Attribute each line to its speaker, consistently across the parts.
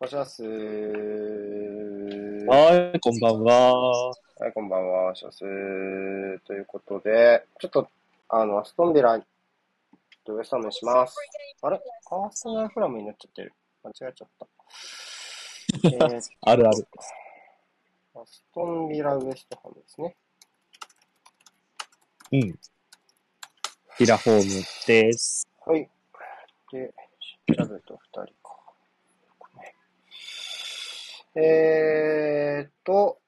Speaker 1: おしゃすー。
Speaker 2: はい、こんばんは。
Speaker 1: はい、こんばんは、おしゃすー。ということで、ちょっと、あの、アストンビラとウエスタムにします。あれ？アーセナルフラムになっちゃってる。間違えちゃった。えー、
Speaker 2: あるある。
Speaker 1: アストンビラウエストハムですね。
Speaker 2: うん。ピラホームです。
Speaker 1: はい。で、ジャブと二人か。えーっと、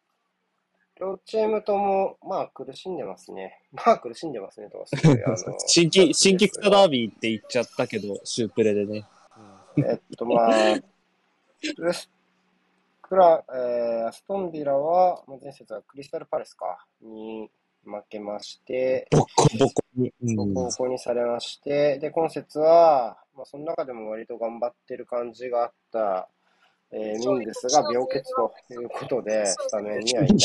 Speaker 1: 両チームとも、まあ苦しんでますね。まあ苦しんでますね、とかすごい、あの
Speaker 2: 新規、新規草ダービーって言っちゃったけど、シュープレでね。
Speaker 1: えっと、まあ、クラ、えー、アストンビラは、まあ前節はクリスタルパレスか、に負けまして、
Speaker 2: ボコボコに。うん。
Speaker 1: ボコボコにされまして、で、今節は、まあ、その中でも割と頑張ってる感じがあった、えーミングスが病欠ということで、スタメンにはいない。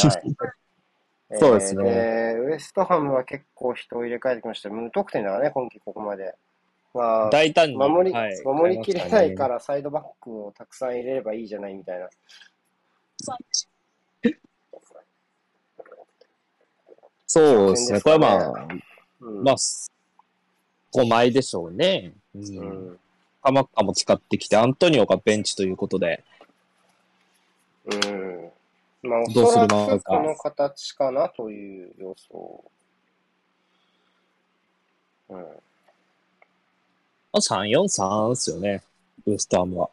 Speaker 1: えー
Speaker 2: そうですね
Speaker 1: で、ウエストハムは結構人を入れ替えてきました。無得点だからね、今季ここまで。まあ、
Speaker 2: 大胆に。
Speaker 1: 守り、
Speaker 2: はい
Speaker 1: 守りきれないからサイドバックをたくさん入れればいいじゃないみたいな。
Speaker 2: そうですね。これはまあ、
Speaker 1: うん。
Speaker 2: まあ、5枚でしょうね。う。
Speaker 1: うんん。
Speaker 2: カマッカも使ってきて、アントニオがベンチということで。
Speaker 1: うん。まあ、お
Speaker 2: どうす
Speaker 1: そらく
Speaker 2: るのか
Speaker 1: この形かなという予想。うん。
Speaker 2: まあ、3-4-3ですよね。ウエストハムは。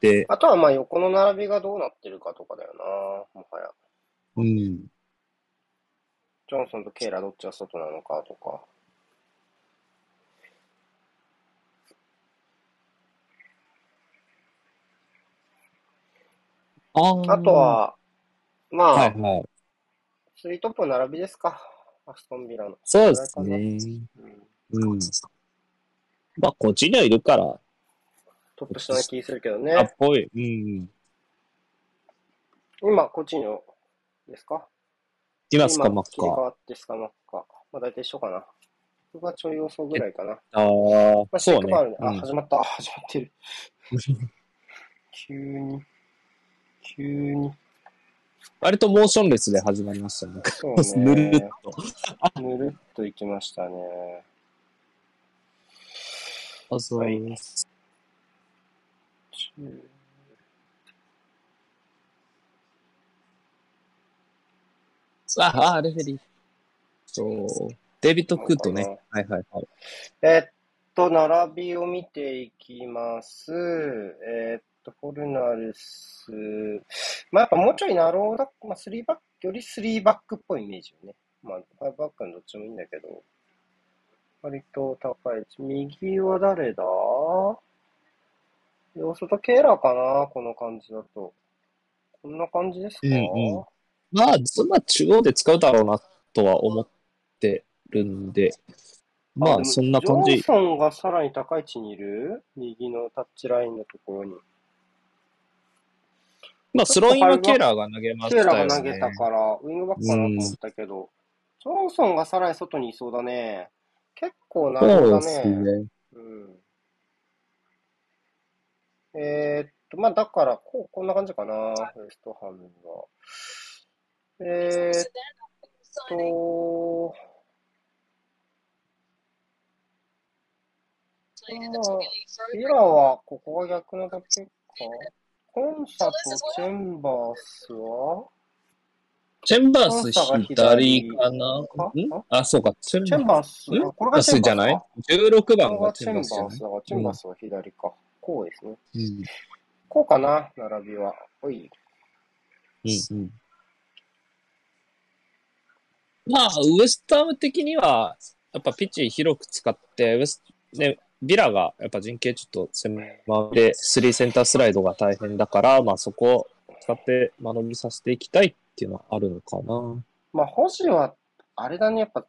Speaker 2: で、
Speaker 1: あとはまあ横の並びがどうなってるかとかだよな、もはや。
Speaker 2: うん。
Speaker 1: ジョンソンとケイラどっちが外なのかとか。
Speaker 2: あー
Speaker 1: あと、は、まあ、
Speaker 2: はいはい。
Speaker 1: スリートップの並びですか。アストンビラの。
Speaker 2: そうですね。
Speaker 1: うん。
Speaker 2: うん。まあ、こっちにはいるから、
Speaker 1: トップ下な気するけど
Speaker 2: あっ
Speaker 1: ね。
Speaker 2: ぽい。うん。
Speaker 1: 今、こっちのですか？
Speaker 2: 今、スカマッカ。
Speaker 1: 今切り替わってスカマッカ。まあ大体一緒かな。僕がちょい予想ぐらいかな。
Speaker 2: ああ、
Speaker 1: まあ、
Speaker 2: そうね。
Speaker 1: あ、
Speaker 2: うん
Speaker 1: 始まった。始まってる。急に。急に。
Speaker 2: 割とモーションレスで始まりましたね。
Speaker 1: そう
Speaker 2: ぬるっ
Speaker 1: ね。
Speaker 2: と。
Speaker 1: ぬるっといきましたね。
Speaker 2: あ、そう
Speaker 1: はい
Speaker 2: です。ああ、レフェリー。そう。デビッド・クッドね。はいはいはい。
Speaker 1: えっと、並びを見ていきます。えっと、フォルナルス。まあ、やっぱもうちょいナローだ、まあ、3バック、より3バックっぽいイメージよね。まあ、5バックのどっちもいいんだけど。割と高い位置。右は誰だ？ヨーソとケーラーかなこの感じだと。こんな感じですか、
Speaker 2: うんうんまあ、そんな中央で使うだろうなとは思ってるんで、まあ、そんな感じ
Speaker 1: ジョン。ソンがさらに高い位置にいる？右のタッチラインのところに。
Speaker 2: まあ、スローインはケーラーが投げまし
Speaker 1: ケ
Speaker 2: たよね。
Speaker 1: ーラが投げたから、ウィングバックかなと思ったけど、ジョンソンがさらに外にいそうだね。結構なるだ
Speaker 2: そうです
Speaker 1: ね。
Speaker 2: ね。
Speaker 1: うん。えーっと、まあだから、こう、こんな感じかな、ウエストハムは。えーっと、ミラーは、ここが逆なだけか。コンサとチェンバースは？
Speaker 2: チェンバース左かな？
Speaker 1: あ
Speaker 2: ん？あ、そうか。チェンバ
Speaker 1: バース、これがチェンバースか
Speaker 2: じゃない ?16
Speaker 1: こ
Speaker 2: 番が
Speaker 1: チェンバー
Speaker 2: チェンバース
Speaker 1: チェンバースは左か。こうですね。
Speaker 2: うん。
Speaker 1: こうかな、並びは。おい。
Speaker 2: うんうん。まあ、ウエスタム的には、やっぱピッチ広く使って、ウエスね、ビラがやっぱ陣形ちょっと狭で、スリーセンタースライドが大変だから、まあそこを使って間延びさせていきたいっていうのはあるのかな。
Speaker 1: まあ、保持は、あれだね、やっぱ、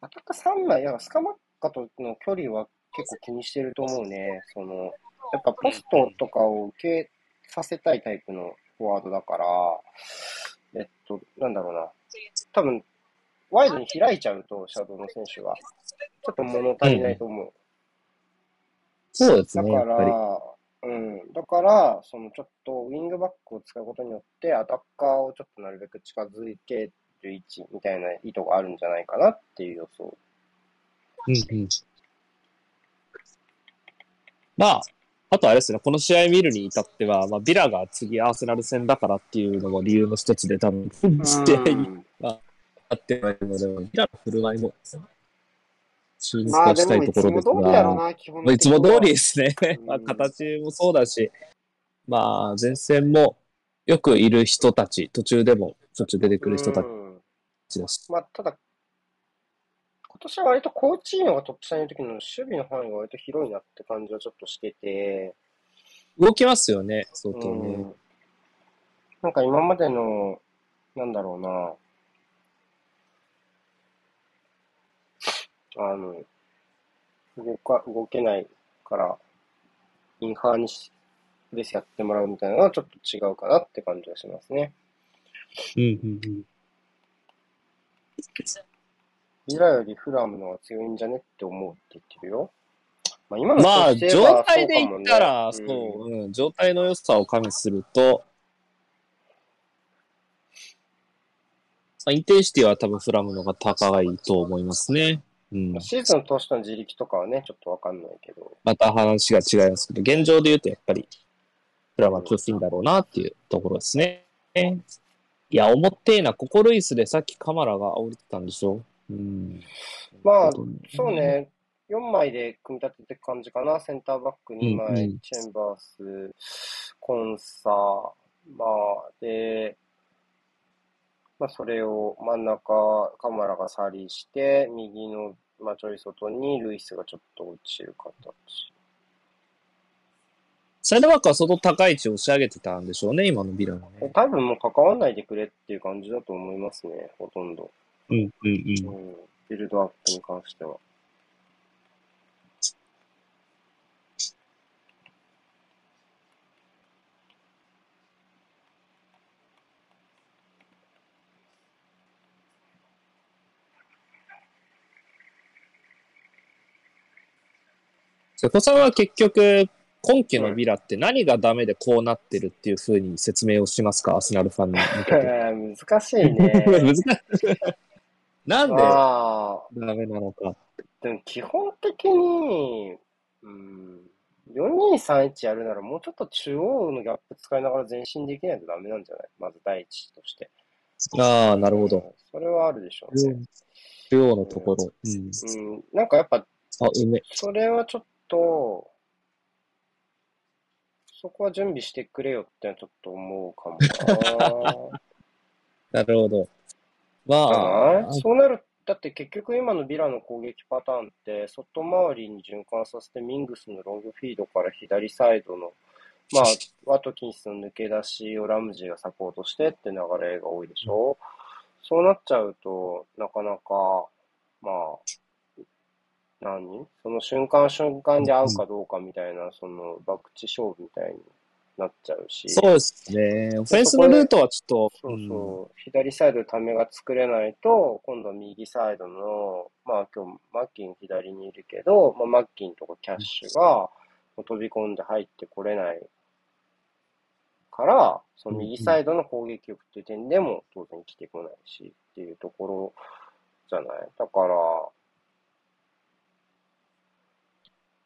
Speaker 1: アタッカ3枚、いや、スカマッカとの距離は結構気にしてると思うね。その、やっぱポストとかを受けさせたいタイプのフォワードだから、えっと、なんだろうな。多分、ワイドに開いちゃうと、シャドウの選手が。ちょっと物足りないと思う。
Speaker 2: そうですね、
Speaker 1: だか。ら、うん。だから、そのちょっとウィングバックを使うことによって、アタッカーをちょっとなるべく近づける位置みたいな意図があるんじゃないかなっていう予想。
Speaker 2: うんうん。まあ、あとあれですね、この試合見るに至っては、まあ、ビラが次アーセナル戦だからっていうのも理由の一つで多分、試合に
Speaker 1: うん
Speaker 2: あってはいるので、ビラの振る舞いも注目
Speaker 1: まあで
Speaker 2: はした
Speaker 1: もいつも
Speaker 2: いところですが、いつも通りですね。
Speaker 1: うん。
Speaker 2: まあ、形もそうだし、まあ、前線もよくいる人たち、途中でもしょっちゅう出てくる人た
Speaker 1: うん。
Speaker 2: ちだし、
Speaker 1: まあ、ただ、今年は割とコーチーノがトップ下にいる時の守備の範囲が割と広いなって感じはちょっとしてて、
Speaker 2: 動きますよね、相当ね。
Speaker 1: うん。なんか今までの、なんだろうな、あの、動か、動けないから、インハーにしレースやってもらうみたいなのはちょっと違うかなって感じがしますね。
Speaker 2: うんうんうん。
Speaker 1: ビラよりフラムの方が強いんじゃねって思うって言ってるよ。まあ今の
Speaker 2: まあ、状態で言ったら、
Speaker 1: そ
Speaker 2: そうう,、ん、状態の良さを加味すると、まあインテンシティは多分フラムのが高いと思いますね。
Speaker 1: シーズン通しての自力とかはね、ちょっとわかんないけど。
Speaker 2: また話が違いますけど、現状で言うとやっぱり、フラムは調子いいんだろうなっていうところですね。いや、重ってえな、ココルイスでさっきカマラが降りてたんでしょうん。
Speaker 1: まあそう。ね、4枚で組み立てていく感じかな。センターバック2枚、
Speaker 2: うんうん
Speaker 1: チェンバース、コンサまあ、で、まあ、それを真ん中、カマラがサリーして、右の、まあ、ちょい外にルイスがちょっと落ちる形。
Speaker 2: サイドバックは相当高い位置を押し上げてたんでしょうね、今のビラのね。
Speaker 1: 多分もう関わんないでくれっていう感じだと思いますね、ほとんど。
Speaker 2: うん、うん、うん。
Speaker 1: うん、ビルドアップに関しては。
Speaker 2: 瀬古さんは結局、今季のビラって何がダメでこうなってるっていうふうに説明をしますか、アーセナルファンに向けて。
Speaker 1: 難しいね。
Speaker 2: 難しい。なんでダメなのか？
Speaker 1: でも基本的に、うん、4231やるならもうちょっと中央のギャップ使いながら前進できないとダメなんじゃない？まず第一として。
Speaker 2: ああ、なるほど。
Speaker 1: うん。それはあるでしょうね。
Speaker 2: 中央のところ。うん。
Speaker 1: うん、なんかやっぱ、
Speaker 2: あ、うめ。
Speaker 1: それはちょっと、そこは準備してくれよってちょっと思うかもな。
Speaker 2: なるほど。まあ
Speaker 1: そうなる、だって結局今のビラの攻撃パターンって、外回りに循環させてミングスのロングフィードから左サイドの、まあ、ワトキンスの抜け出しをラムジーがサポートしてって流れが多いでしょ？そうなっちゃうと、なかなか、まあ、何？その瞬間瞬間で合うかどうかみたいな、その、博打勝負みたいになっちゃうし。
Speaker 2: そうですね。オフェンスのルートはちょっと、
Speaker 1: そうそう、左サイドでためが作れないと、今度は右サイドの、まあ今日、マッキン左にいるけど、まあ、マッキンとかキャッシュが飛び込んで入ってこれないから、その右サイドの攻撃力っていう点でも当然来てこないしっていうところじゃない？だから、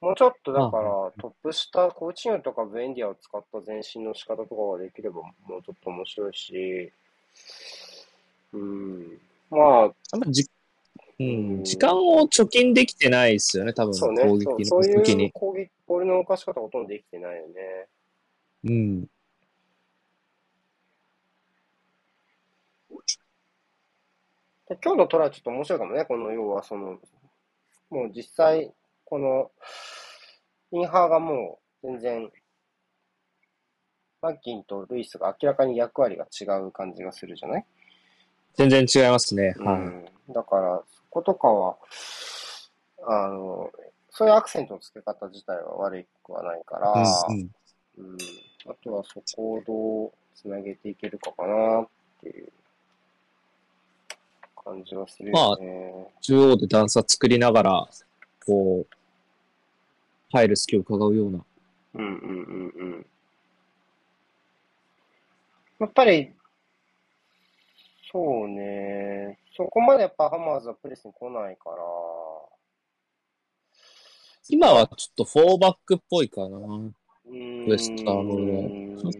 Speaker 1: もうちょっとだから
Speaker 2: あ、
Speaker 1: トップ下、コーチングとかブエンディアを使った前進の仕方とかができればもうちょっと面白いし、うん、まあ、
Speaker 2: あんまじ、うん、時間を貯金できてないですよね、多分
Speaker 1: そうね、
Speaker 2: 攻撃
Speaker 1: そうそう
Speaker 2: の時に
Speaker 1: いう。攻撃、ボールの動かし方ほとんどできてないよね。
Speaker 2: うん。
Speaker 1: で今日のトライちょっと面白いかもね、この要はその、もう実際、この、インハーがもう全然、マッキンとルイスが明らかに役割が違う感じがするじゃない？
Speaker 2: 全然違いますね。はい。
Speaker 1: うん。だから、そことかは、あの、そういうアクセントの付け方自体は悪くはないから、
Speaker 2: うんうん
Speaker 1: うん、あとはそこをどうつなげていけるかかなっていう感じはするよね。
Speaker 2: 中央で段差作りながら、こう、入る隙を伺うような
Speaker 1: うんうんうんうん。やっぱり、そうね。そこまでやっぱハマーズはプレスに来ないから、
Speaker 2: 今はちょっと4バックっぽいかな。ウエスタンは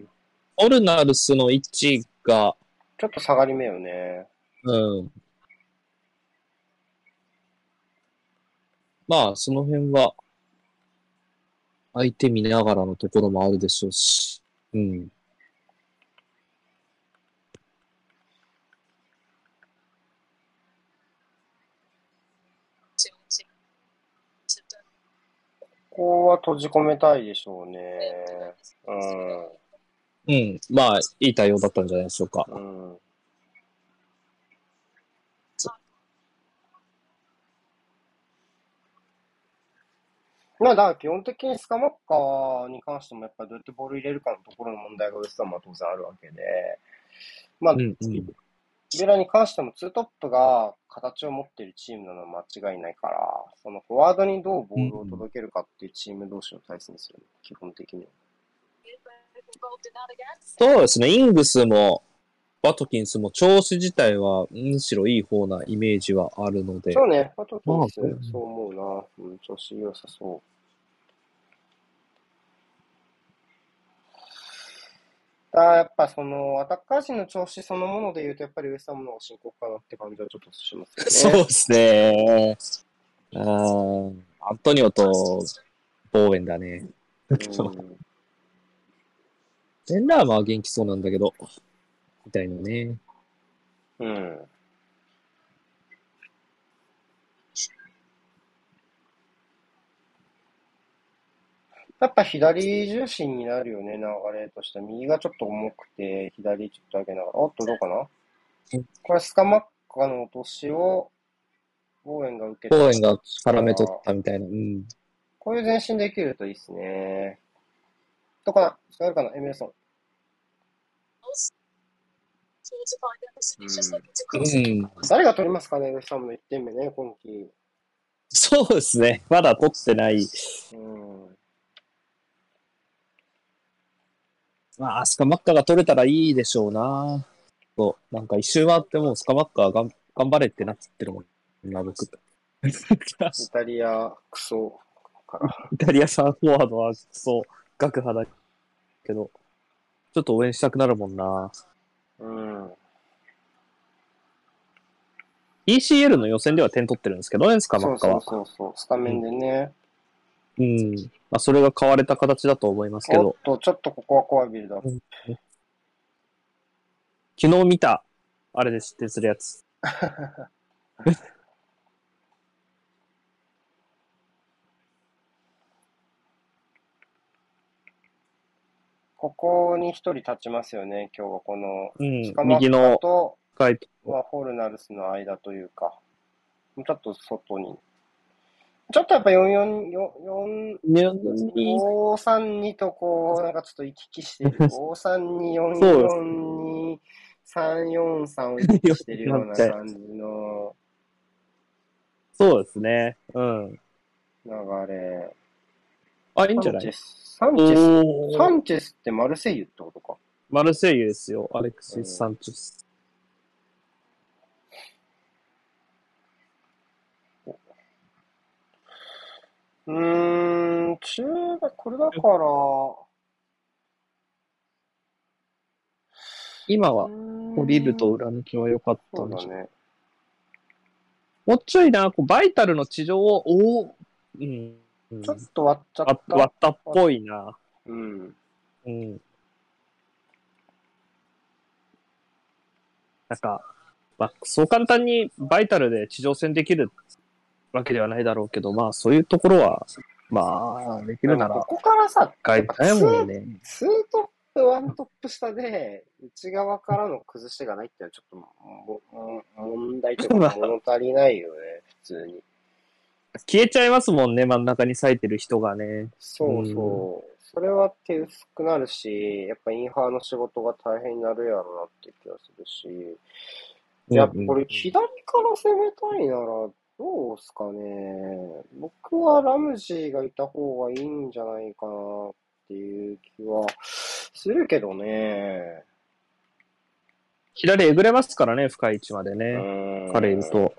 Speaker 2: オルナルスの位置が、
Speaker 1: ちょっと下がり目よね。
Speaker 2: うん。まあ、その辺は、相手見ながらのところもあるでしょうし。うん。
Speaker 1: ここは閉じ込めたいでしょうね。うん。
Speaker 2: うん。まあ、いい対応だったんじゃないでしょうか。
Speaker 1: うん。まあ、だから基本的にスカマッカーに関しても、やっぱりどうやってボール入れるかのところの問題がウエスタンは当然あるわけで、まあ、
Speaker 2: うん、うん。
Speaker 1: ベラに関してもツートップが形を持っているチームなのは間違いないから、そのフォワードにどうボールを届けるかっていうチーム同士の対戦ですよね、基本的には。
Speaker 2: そうですね。イングスも、バトキンスも調子自体はむしろいい方なイメージはあるので。
Speaker 1: そうね、パトキンスそう思うな。うん、調子良さそう。だやっぱその、アタッカー陣の調子そのもので言うと、やっぱりウエスタムの方が深刻かなって感じはちょっとしますよね。
Speaker 2: そうですね。うん。アントニオとボーウェンだね。
Speaker 1: うん
Speaker 2: ベンラーマは元気そうなんだけど、みたいなね。
Speaker 1: うん。やっぱ左重心になるよね、流れとしては。右がちょっと重くて、左ちょっと上げながら。おっと、どうかな？
Speaker 2: うん
Speaker 1: これ、スカマッカの落としを、ボーエンが受け
Speaker 2: ボーウェンが絡め取ったみたいな。うん。
Speaker 1: こういう前進できるといいっすね。とかな使えるかな？エメルソン。
Speaker 2: うん。
Speaker 1: 誰が取りますかねウエスタムの1点目ね、今季。
Speaker 2: そうですね。まだ取ってない。
Speaker 1: うん。
Speaker 2: まあ、スカマッカが取れたらいいでしょうな。そう。なんか一周回ってもうスカマッカがん頑張れってなってるもんな、僕。
Speaker 1: イタリア、クソから。
Speaker 2: イタリア産フォワードはそう、学派だけど、ちょっと応援したくなるもんな。
Speaker 1: うん。
Speaker 2: ECL の予選では点取ってるんですけどね、スカマ
Speaker 1: そうそう
Speaker 2: ッカは。
Speaker 1: そうそう、スタメンでね。
Speaker 2: うん。まあ、それが買われた形だと思いますけど
Speaker 1: おっ、と、ちょっとここは怖いビルドアップ。
Speaker 2: 昨日見た、あれで失点するやつ。
Speaker 1: ここに一人立ちますよね、今日はこの、
Speaker 2: うん右の
Speaker 1: と、
Speaker 2: 深いと
Speaker 1: まあ、ホルナルスの間というか、ちょっと外に。ちょっとやっぱ4-4、4、
Speaker 2: に
Speaker 1: 5-3-2とこう、なんかちょっと行き来してる。5-3-2、
Speaker 2: そう
Speaker 1: 4-4-2、3-4-3を行き来してるような感じの
Speaker 2: そうですね。うん。
Speaker 1: 流れ。
Speaker 2: あ、いいんじゃない
Speaker 1: サンチェス、サンチェス、サンチェスってマルセイユってことか。
Speaker 2: マルセイユですよ。アレクシス・サンチェス。
Speaker 1: うーん、中学、これだから、
Speaker 2: 今は降りると
Speaker 1: う
Speaker 2: 裏抜きは良かった
Speaker 1: んだ
Speaker 2: じゃない
Speaker 1: ね。
Speaker 2: もうちょいな、こうバイタルの地上を、おお、うん。うん
Speaker 1: ちょっと割っちゃ
Speaker 2: あ
Speaker 1: った。
Speaker 2: 割ったっぽいな。
Speaker 1: うん。
Speaker 2: うん。なんか、まあ、そう簡単にバイタルで地上戦できるわけではないだろうけど、まあ、そういうところは、まあ、できるなら
Speaker 1: こ、こからさ、
Speaker 2: 変えたいもんね。
Speaker 1: ツートップ、ワントップ下で、内側からの崩しがないっていうのはちょっともも問題というか物足りないよね、普通に。
Speaker 2: 消えちゃいますもんね、真ん中に咲いてる人がね。
Speaker 1: そうそう。それは手薄くなるし、やっぱインハーの仕事が大変になるやろうなって気がするし、いや、これ左から攻めたいなら、どうすかね。僕はラムジーがいた方がいいんじゃないかなっっていう気はするけどね。
Speaker 2: 左えぐれますからね、深い位置まで
Speaker 1: う
Speaker 2: ね。
Speaker 1: ん
Speaker 2: 彼いると。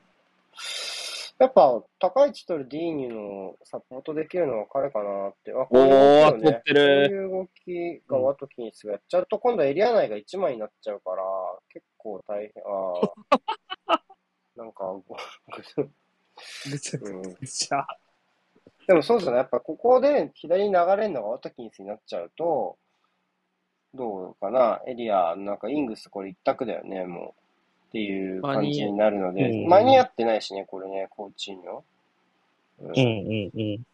Speaker 1: やっぱ、高い位置取るディーニュのサポートできるのは彼かなって。あ、こういう動きを
Speaker 2: 取ってる
Speaker 1: こういう動きがワトキンスがやっちゃうと、今度はエリア内が1枚になっちゃうから、結構大変。ああ。なんか、ご
Speaker 2: ぐちゃ
Speaker 1: うん
Speaker 2: ぐちゃ。
Speaker 1: でもそうですよね。やっぱここで左に流れるのがワトキンスになっちゃうと、どうかなエリア、なんかイングスこれ一択だよね、もう。っていう感じになるので、
Speaker 2: うん
Speaker 1: 間に合ってないしね、これね、コーチーニョ。うん
Speaker 2: うんうんうん。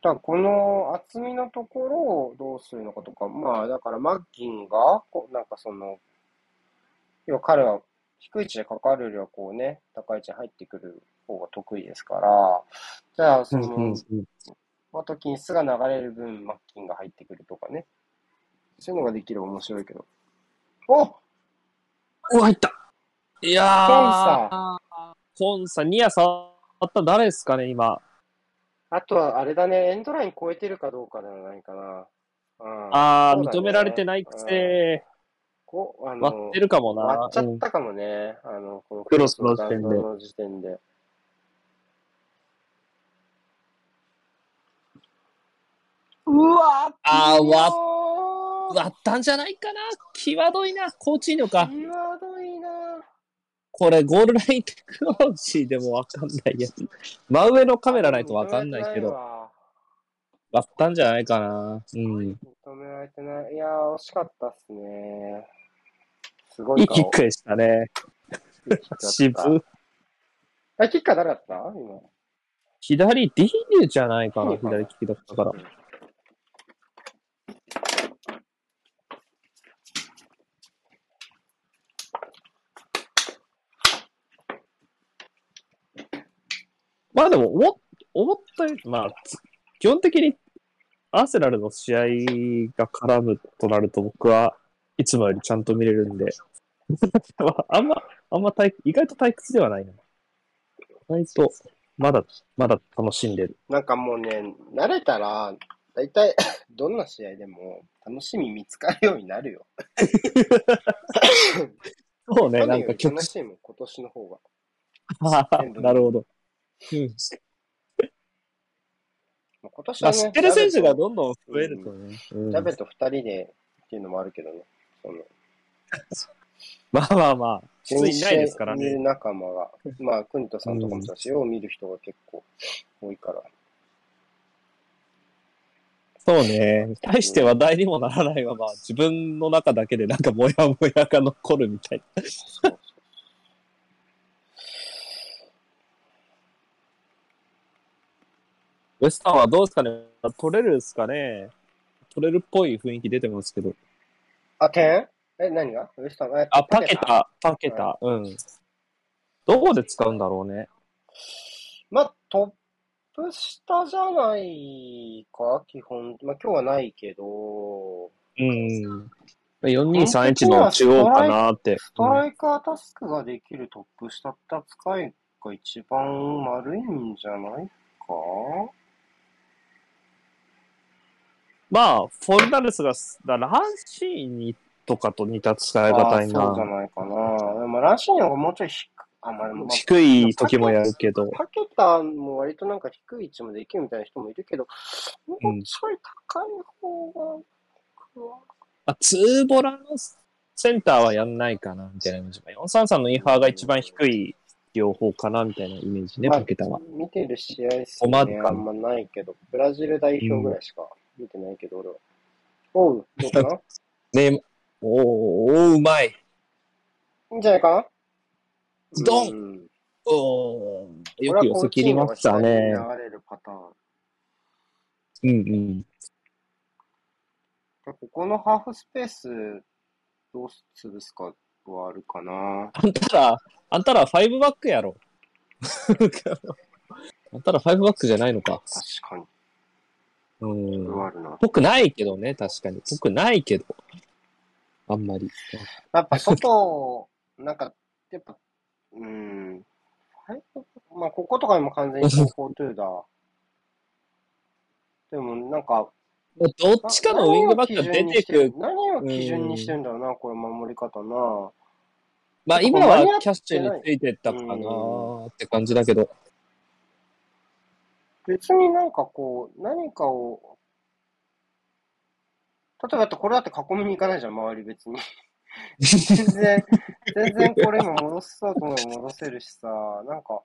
Speaker 1: だこの厚みのところをどうするのかとか、まあだからマッギンが、こうなんかその、要は彼は低い位置でかかるよりはこうね、高い位置に入ってくる方が得意ですから、じゃあその、
Speaker 2: うんうん
Speaker 1: ワトキンスが流れる分、マッキンが入ってくるとかね。そういうのができれば面白いけど。お
Speaker 2: うわ、入った。いやー、
Speaker 1: コンサ。
Speaker 2: コンサ、ニア触った。誰ですかね、今。
Speaker 1: あとはあれだね、エンドライン超えてるかどうかじゃないかな。うん。
Speaker 2: あー、
Speaker 1: そうだね。
Speaker 2: 認められてないくせ
Speaker 1: こう、あ
Speaker 2: 割
Speaker 1: の
Speaker 2: って、るかもな。
Speaker 1: 割っちゃ
Speaker 2: うん
Speaker 1: ったかもね。あの、この
Speaker 2: クロスの時点で。
Speaker 1: の時点で。うわ
Speaker 2: あー割
Speaker 1: わ
Speaker 2: 割ったんじゃないかな？際どいな。コーチーニョか。
Speaker 1: 際どいな
Speaker 2: これ、ゴールラインテクノロジーでもわかんないやつ。真上のカメラないとわかんないけど、
Speaker 1: わ
Speaker 2: 割ったんじゃないかな。うん。
Speaker 1: 認められてない。いやー、惜しかったっすね。すごい
Speaker 2: いいキックでしたね。渋。
Speaker 1: あ、キッカー誰だった？今。
Speaker 2: 左 D ニュじゃないかな。
Speaker 1: いいかな
Speaker 2: 左利きだったから。まあでも、思思ったより、まあ、つ基本的にアーセナルの試合が絡むとなると僕はいつもよりちゃんと見れるんで、まああんま、あんま退意外と退屈ではないな。意外と、まだ、まだ楽しんでる。
Speaker 1: なんかもうね、慣れたら、だいたいどんな試合でも楽しみ見つかるようになるよ。
Speaker 2: そうね、
Speaker 1: 去
Speaker 2: なんか
Speaker 1: 楽しいもん、今年の方が。
Speaker 2: なるほど。うん。
Speaker 1: 今 年
Speaker 2: まあ、
Speaker 1: はね、
Speaker 2: 知ってる選手がどんどん増えるとね。うん
Speaker 1: ジャベと二人でっていうのもあるけどね。その
Speaker 2: まあまあまあ、普通いないですから
Speaker 1: 見る
Speaker 2: ね。
Speaker 1: 仲間が。まあ、クニトさんとかもそうだし、よう見る人が結構多いから。
Speaker 2: そうね。対して話題にもならないまま、自分の中だけでなんかモヤモヤが残るみたいな。
Speaker 1: そうそう
Speaker 2: ウエスタンはどうですかね？取れるですかね取れるっぽい雰囲気出てますけど。
Speaker 1: あ、点？え、何が？ウエスタン？え
Speaker 2: あ、パケタ、パケタ、うん。どこで使うんだろうね？
Speaker 1: まあ、トップ下じゃないか、基本。まあ、今日はないけど、
Speaker 2: うん。4231の中央かなって。
Speaker 1: ストライカータスクができるトップ下って扱いが一番悪いんじゃないか？
Speaker 2: まあ、フォルダルスが、だランシーニとかと似た使い方に
Speaker 1: あそうじゃ
Speaker 2: な。
Speaker 1: ないかな。まあ、ランシーニョがもうちょい低く、あ、まあ、まあ
Speaker 2: 低い時もやるけど。
Speaker 1: パケタも割となんか低い位置もできるみたいな人もいるけど、もうちょい高い方が、僕は
Speaker 2: あ、ツーボラのセンターはやんないかな、みたいなイメージ。433のインハーが一番低い両方かな、みたいなイメージね、
Speaker 1: まあ
Speaker 2: パケタは。
Speaker 1: 見てる試合数ね、あんまないけど、ブラジル代表ぐらいしか見てないけど、俺は。おう、どうかな？
Speaker 2: ねおー、おーうまい。
Speaker 1: いいんじゃないかな？
Speaker 2: ドン
Speaker 1: ン
Speaker 2: おーよく寄せ切りましたね。
Speaker 1: 流れるパターン。
Speaker 2: うんうん。
Speaker 1: ここのハーフスペース、どう潰すかはあるかな。
Speaker 2: あんたら、あんたらファイブバックやろ。あんたらファイブバックじゃないのか。
Speaker 1: 確かに。
Speaker 2: うん。
Speaker 1: あるな。
Speaker 2: ぽくないけどね、確かに。ぽくないけど。あんまり。
Speaker 1: やっぱ外、なんか、やっぱ、うん、まあ、こことかにも完全に4-4-2だ。でもなんか、
Speaker 2: どっちかのウィングバックが出てく。
Speaker 1: 何を基準にしてんだろうな、これ守り方な。
Speaker 2: まあ今はキャッシュについてったかなって感じだけど。
Speaker 1: 別になんかこう、何かを、例えばだってこれだって囲みに行かないじゃん、周り別に。全然、全然これ今戻そうと思えば戻せるしさ、なんか、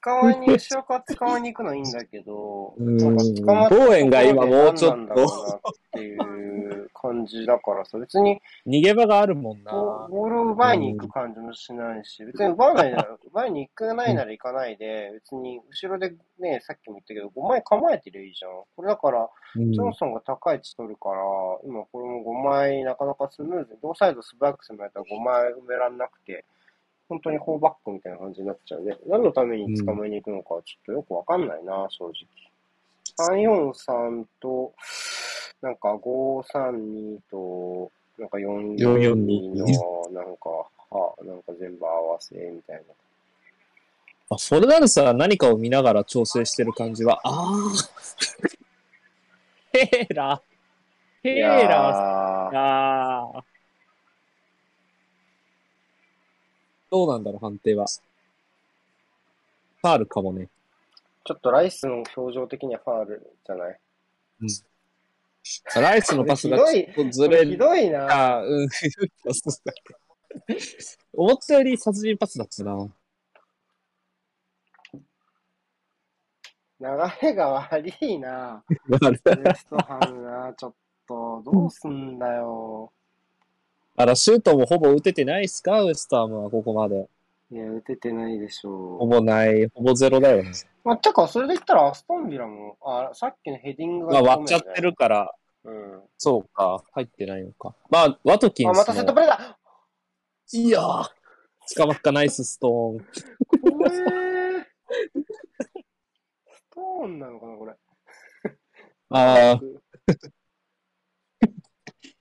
Speaker 1: 使わに、後ろから使わに行くのはいいんだけど、なんか捕まって
Speaker 2: ボーエンが今もうちょっと
Speaker 1: っていう感じだからさ、別に
Speaker 2: 逃げ場があるもんな。
Speaker 1: ボボールを奪いに行く感じもしないし、別に奪わないなら、奪いに行かないなら行かないで、別に後ろでね、さっきも言ったけど、5枚構えてりゃいいじゃん。これだから、
Speaker 2: うん
Speaker 1: ジョンソンが高い位置取るから、今これも5枚なかなかスムーズに、両サイド素早く攻められたら5枚埋めらんなくて、本当にフォーバックみたいな感じになっちゃうね。何のために捕まえに行くのかはちょっとよくわかんないな、正直。343と、なんか532と、なんか442の、なんか、は、なんか全部合わせみたいな。
Speaker 2: あ、フォルダルスは何かを見ながら調整してる感じは、ああ。ヘーラ。ヘー
Speaker 1: いやー
Speaker 2: ラ。ああ。どうなんだろう、判定は。ファールかもね。
Speaker 1: ちょっとライスの表情的にはファールじゃない？
Speaker 2: ライスのパスがちょっとず
Speaker 1: れ
Speaker 2: る。
Speaker 1: ひどいな。
Speaker 2: あうん。思ったより殺人パスだったな。
Speaker 1: 流れが悪いな。ウエストハムな、ちょっと、どうすんだよ。
Speaker 2: あら、シュートもほぼ打ててないっすか？ウエスタームはここまで。
Speaker 1: いや、打ててないでし
Speaker 2: ほ
Speaker 1: ょう。
Speaker 2: ぼない、ほぼゼロだよね。
Speaker 1: まあ、てか、それで言ったらアストンビラも、あ、さっきのヘディングが、
Speaker 2: まあ割っちゃって。るから、
Speaker 1: うん。
Speaker 2: そうか、入ってないのか。まあ、ワトキン
Speaker 1: あ、
Speaker 2: ス
Speaker 1: またセット
Speaker 2: も
Speaker 1: プレーだ
Speaker 2: いやー、捕まっかナイスストーン。
Speaker 1: 怖えー。ストーンなのかな、これ。
Speaker 2: ああ、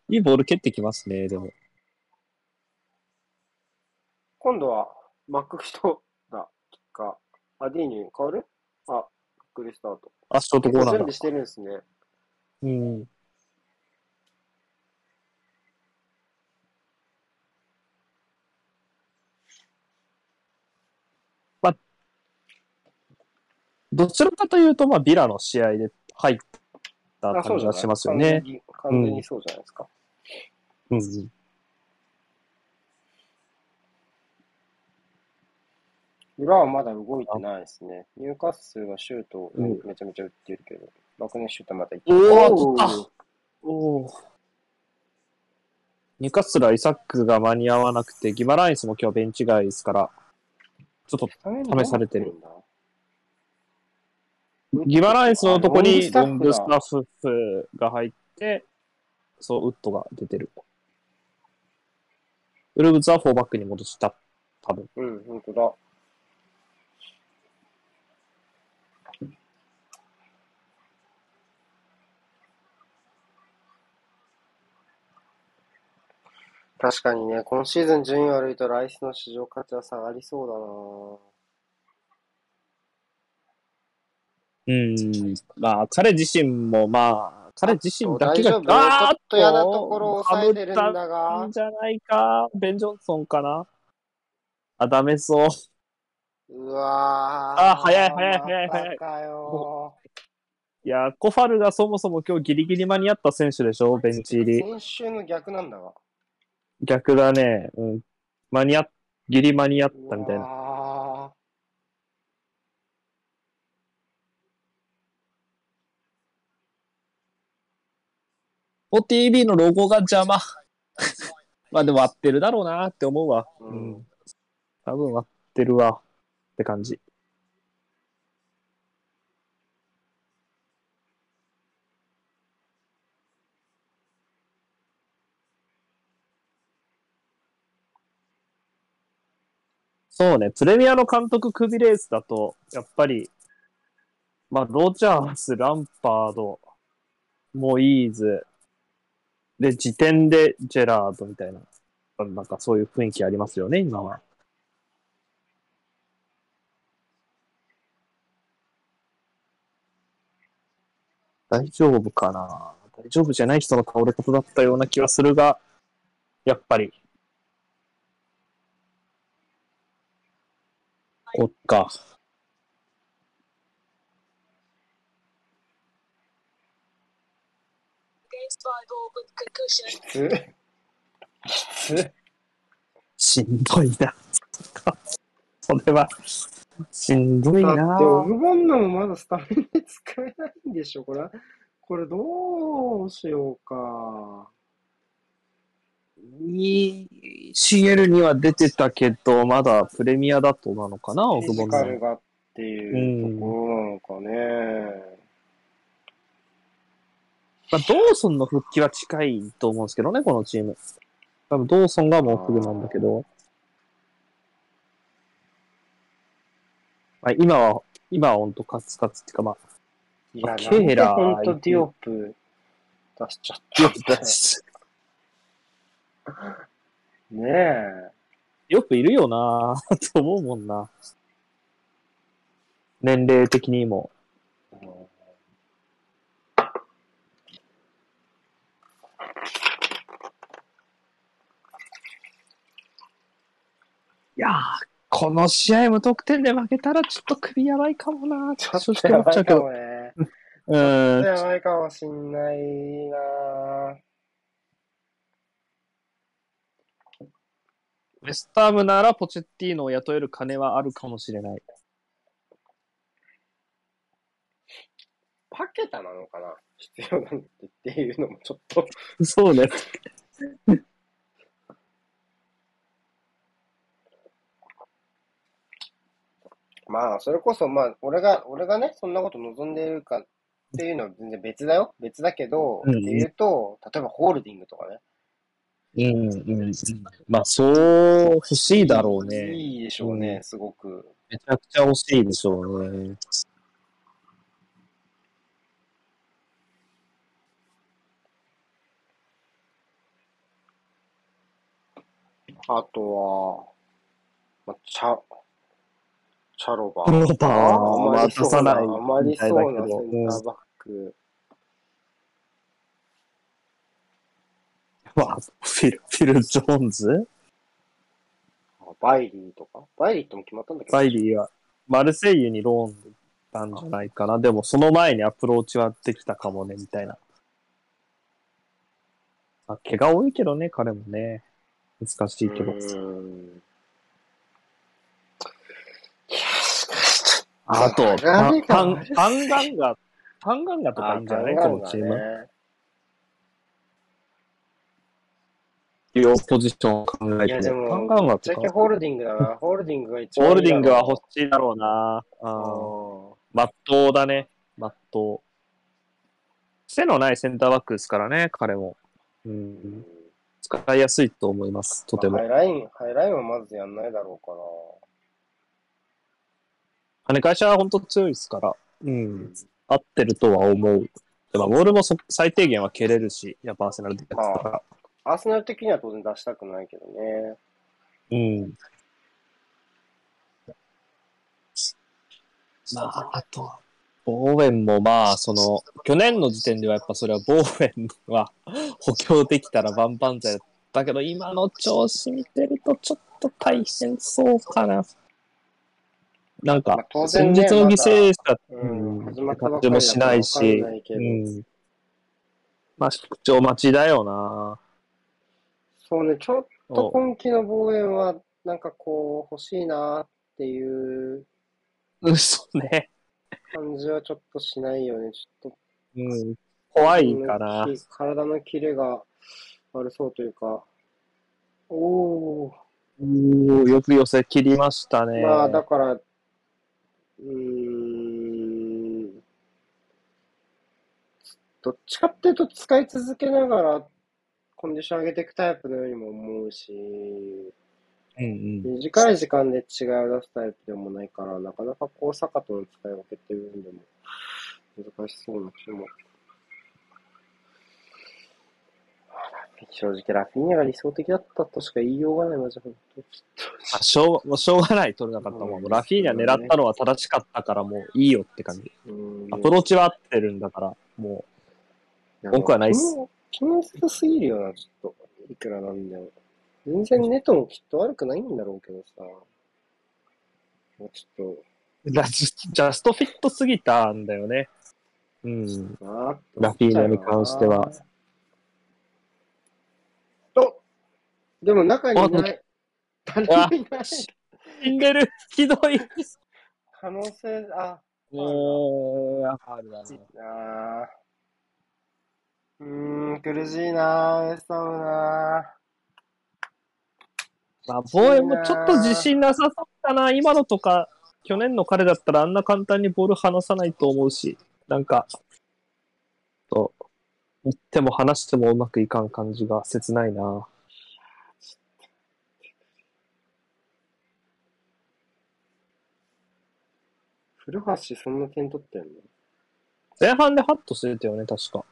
Speaker 2: いいボール蹴ってきますね、でも。
Speaker 1: 今度は、マックフィトだ。か、アディーニュに変わる？あ、クリスタート。
Speaker 2: あ、ショートコーナーだ。
Speaker 1: 準備してるんですね。
Speaker 2: うん。まあ、どちらかというと、まあ、ビラの試合で入った感じがしますよね
Speaker 1: 完。全に完全にそうじゃないですか。
Speaker 2: うん。
Speaker 1: 裏はまだ動いてないですね。ニューカッスルがシュートを
Speaker 2: うん
Speaker 1: めちゃめちゃ打ってるけど、バクネシュートまだいって
Speaker 2: おおーニュカッスルはイサックが間に合わなくて、ギマラインスも今日ベンチ外ですから、ちょっと試されてる。ギマラインスのとこにロングスタッフが入って、そう、ウッドが出てる。ウルブズは4バックに戻した。多分。
Speaker 1: うん、本当だ。確かにね、今シーズン順位悪いとライスの市場価値は下がりそう
Speaker 2: うん。まあ、彼自身も、まあ、彼自身だけが、
Speaker 1: 大丈夫？ちょっと嫌なところを抑えてるんだが
Speaker 2: ったん。じゃないか？ベン・ジョンソンかな？あ、ダメそう。
Speaker 1: うわー。
Speaker 2: あ早い早い早い早い
Speaker 1: またかよ
Speaker 2: いや、コファルがそもそも今日ギリギリ間に合った選手でしょ？ベンチ入り。
Speaker 1: 先週の逆なんだが。
Speaker 2: 逆だね。うん。間に合っ、ギリ間に合ったみたいな。
Speaker 1: な。
Speaker 2: OTB のロゴが邪魔。まあでも合ってるだろうなって思うわ。
Speaker 1: う
Speaker 2: ん。多分合ってるわ。って感じ。そうね、プレミアの監督クビレースだと、やっぱり、まあ、ロジャース、ランパード、モイーズ、で、時点でジェラードみたいな、なんかそういう雰囲気ありますよね、今は。大丈夫かな？大丈夫じゃない人の倒れ方だったような気はするが、やっぱり。こっか。
Speaker 1: きつきつ
Speaker 2: しんどいな。それは、しんどい
Speaker 1: だ
Speaker 2: な
Speaker 1: って、オグボンナもまだスタメンで使えないんでしょこれ、これどうしようか。
Speaker 2: に CL には出てたけど、まだプレミアだとなのかな、
Speaker 1: フ
Speaker 2: オグボンナ
Speaker 1: ィジカルがっていうところなのかね。
Speaker 2: まあ、ドーソンの復帰は近いと思うんですけどね、このチーム。多分ドーソンがもうすぐなんだけど。まあ、今は、今は本当カツカツっていうか、まあ、
Speaker 1: いや、
Speaker 2: ケーラー
Speaker 1: なんでほんとディオプ出しちゃっ
Speaker 2: よ
Speaker 1: た
Speaker 2: く、
Speaker 1: ねえ。
Speaker 2: よくいるよなぁ と思うもんな。年齢的にも。いやー、この試合無得点で負けたらちょっと首やばいかもな
Speaker 1: ちょっ
Speaker 2: 正
Speaker 1: とやばいか
Speaker 2: 直思っちゃうけど。
Speaker 1: もね。
Speaker 2: うん。
Speaker 1: とやばいかもしんないな
Speaker 2: ウェスタームならポチェッティーノを雇える金はあるかもしれない。
Speaker 1: パケタなのかな？必要なんてっていうのもちょっと。
Speaker 2: そうね。
Speaker 1: まあ、それこそ、まあ、俺が、俺がね、そんなこと望んでいるかっていうのは全然別だよ。別だけど、
Speaker 2: うんうん
Speaker 1: っていうと、例えばホールディングとかね。
Speaker 2: うん、うん。まあ、そう欲しいだろうね。
Speaker 1: いいでしょうね、すごく。
Speaker 2: めちゃくちゃ欲しいでしょうね。
Speaker 1: あとは、まあ、チャ、チャロバ
Speaker 2: チャロバー
Speaker 1: あまりそうな、
Speaker 2: まあ出さない
Speaker 1: あまりそうなセンターバック。
Speaker 2: まあ、フィル、フィル・ジョーンズ？
Speaker 1: バイリーとか？バイリーっても決まったんだけど。
Speaker 2: バイリーは、マルセイユにローンでたんじゃないかな。でも、その前にアプローチはできたかもね、みたいな。まあ、怪我多いけどね、彼もね。難しいけど。
Speaker 1: いや、しかしちょっ
Speaker 2: あと、
Speaker 1: 流れが
Speaker 2: タン
Speaker 1: 悪すぎ
Speaker 2: タンガンガ、タンガンガと
Speaker 1: と
Speaker 2: かいいんじゃない？このチーム。
Speaker 1: ね。
Speaker 2: 両ポジションを考え
Speaker 1: いや、で
Speaker 2: ても。タン
Speaker 1: も、
Speaker 2: ガンガとか
Speaker 1: ぶっちゃけ。ホールディングだな。ホールディングが一
Speaker 2: ホールディングは欲しいだろうな。
Speaker 1: だ
Speaker 2: うん。まっとうだね。まっとう。背のないセンターバックですからね、彼も。うん。使いやすいと思います、とても
Speaker 1: ハ。イライン、ハイラインはまずやんないだろうか
Speaker 2: 跳ね返しは本当強いですから。う
Speaker 1: な。
Speaker 2: ん。合ってるとは思う。でも、ボールもそ最低限は蹴れるし、やっぱアーセナルでやってたから。
Speaker 1: アーセナル的には当然出したくないけどね。
Speaker 2: うん。まあ、あとは、ボーウェンもまあ、その、去年の時点ではやっぱそれはボーウェンは補強できたら万々歳だったけど、今の調子見てるとちょっと大変そうかな。なんか
Speaker 1: まあ当、然ね
Speaker 2: 先日の犠牲者、
Speaker 1: うん
Speaker 2: うん、感じもしないし、うん。まあ、宿長待ちだよな。
Speaker 1: そうね、ちょっと今季の防衛は、なんかこう、欲しいなっていう
Speaker 2: うん、そうね。
Speaker 1: 感じはちょっとしないよね。ちょっと。
Speaker 2: うん。怖いかな。
Speaker 1: き体のキレが悪そうというか。おー。
Speaker 2: おーよく寄せ切りましたね。
Speaker 1: まあ、だから、うーん。どっちかっていうと使い続けながらコンディション上げていくタイプのようにも思うし、
Speaker 2: うんうん。
Speaker 1: 短い時間で違いを出すタイプでもないから、なかなかこう、サカとの使い分けっていう部分でも難しそうな気も。正直、ラフィーニャが理想的だったとしか言いようがない、マジ本当。
Speaker 2: あしょうもうしょうがない、取れなかったもん。ラフィーニャ狙ったのは正しかったからもういいよって感じ。アプローチは合ってるんだから、も文句はないっす。
Speaker 1: 気のせすぎるよな、ちょっと。いくらなんでも。全然ネトもきっと悪くないんだろうけどさ。もうちょっ
Speaker 2: う、ラジジャストフィットすぎたんだよね。うん。ラフィーナに関しては。
Speaker 1: と、でも中にいない。誰もいない。
Speaker 2: 死んでるひどい
Speaker 1: 可能性、あ、
Speaker 2: もう、やはりだな。
Speaker 1: あーうーん、苦しいなー、ウエスタムな
Speaker 2: まあ、防衛もちょっと自信なさそうかな。今のとか、去年の彼だったらあんな簡単にボール離さないと思うし、なんか、と、言っても話してもうまくいかん感じが切ないな。
Speaker 1: 古橋そんな点取ってんの？
Speaker 2: 前半でハッとしてたよね、確か。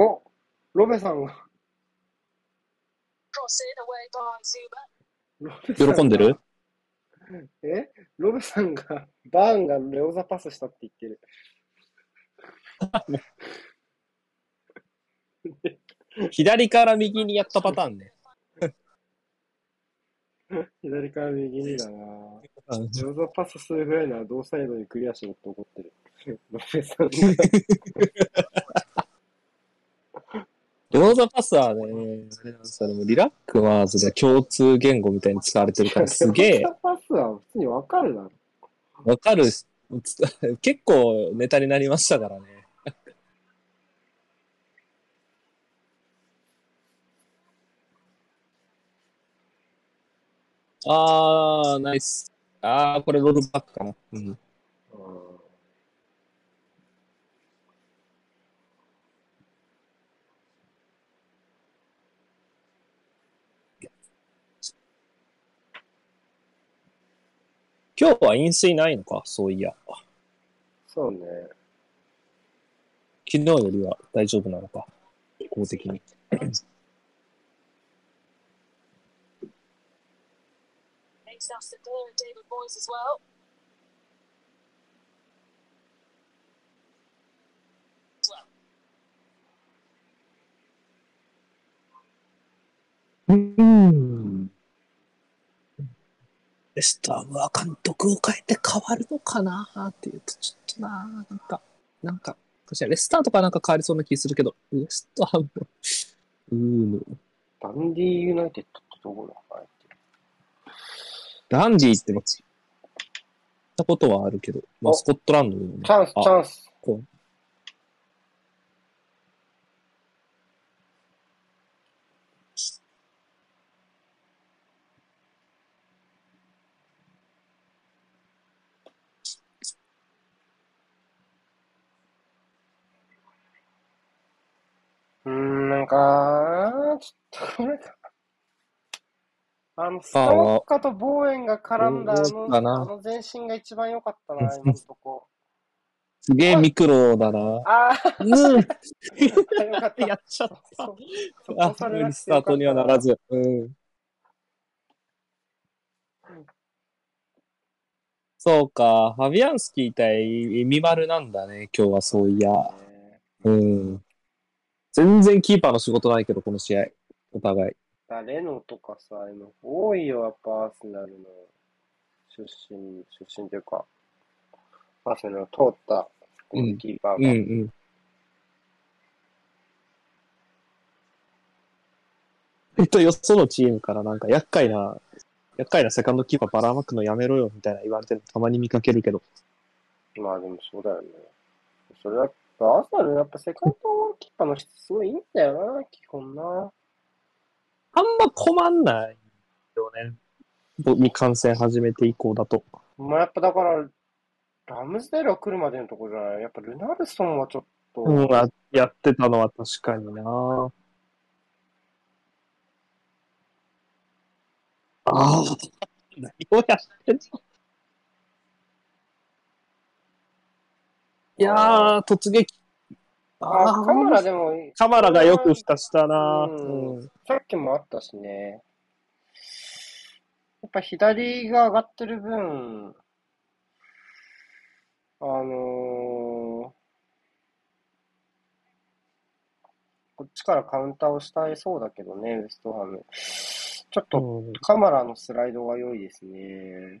Speaker 1: おロベさんが。
Speaker 2: 喜んでる？
Speaker 1: え？ロベさんが、バーンがレオザパスしたって言ってる。
Speaker 2: 左から右にやったパターンね。
Speaker 1: 左から右にだなレオザパスするぐらいなら同サイドにクリアしろって怒ってる。ロベさんが。
Speaker 2: ローザパスはね、あれなんですよね、もうリラックマーズで共通言語みたいに使われてるからすげえ
Speaker 1: レオザパスは普通にわかるだろ。
Speaker 2: わかるし、つ 結構ネタになりましたからね。あー、ナイス。あー、これロールバックかな。うん。今日は飲水ないのか、そういや。
Speaker 1: そうね。
Speaker 2: 昨日よりは大丈夫なのか、公的に。
Speaker 3: Makes us
Speaker 2: レスターは監督を変えて変わるのかな？っていうと、ちょっとな、なんか、なんか、確かにレスターとかなんか変わりそうな気するけど、レスターも、うーん、
Speaker 1: ダンディーユナイテッドってどこだ？あれって。
Speaker 2: ダンディっても聞いたことはあるけど、まあ、
Speaker 1: お。
Speaker 2: スコットランドよね
Speaker 1: チャンス、
Speaker 2: あ
Speaker 1: チャンス。
Speaker 2: こ
Speaker 1: うか、ちょっとこれか。あの、スタッカとボーエンが絡んだあの、あの前進が一番良かったな、今のとこ。
Speaker 2: すげえミクロだな。
Speaker 1: あ
Speaker 2: うん、
Speaker 1: あ、よかった。
Speaker 2: やっちゃった。
Speaker 1: そこ、され
Speaker 2: スタートにはならず。うん。そうか、ファビアンスキー対エミマルなんだね、今日はそういや。
Speaker 1: ね
Speaker 2: うん。全然キーパーの仕事ないけど、この試合。お互い。
Speaker 1: だレノとかさ、今多いよ、やっぱアーセナルの出身、出身というか、アーセナルの通ったゴールキーパー
Speaker 2: うん
Speaker 1: が。
Speaker 2: うん。えっと、よそのチームからなんか厄介な、厄介なセカンドキーパーばらまくのやめろよみたいな言われてるのたまに見かけるけど。
Speaker 1: まあでもそうだよね。それだアーセナルやっぱセカンドキーパーの質すごいいいんだよな、基本な。
Speaker 2: あんま困んないよね。未完成始めて以降だと。
Speaker 1: まあやっぱだから、ラムズデールが来るまでのとこじゃない。やっぱルナルソンはちょっと、
Speaker 2: うん、あやってたのは確かになああ。何をやってんのいやー、突撃。
Speaker 1: あ、カメラでも、
Speaker 2: カマラがよく蓋したな、
Speaker 1: うん
Speaker 2: うん
Speaker 1: さっきもあったしね。やっぱ左が上がってる分、あのーこっちからカウンターをしたいそうだけどね、ウエストハム。ちょっと、
Speaker 2: うん
Speaker 1: カマラのスライドが良いですね。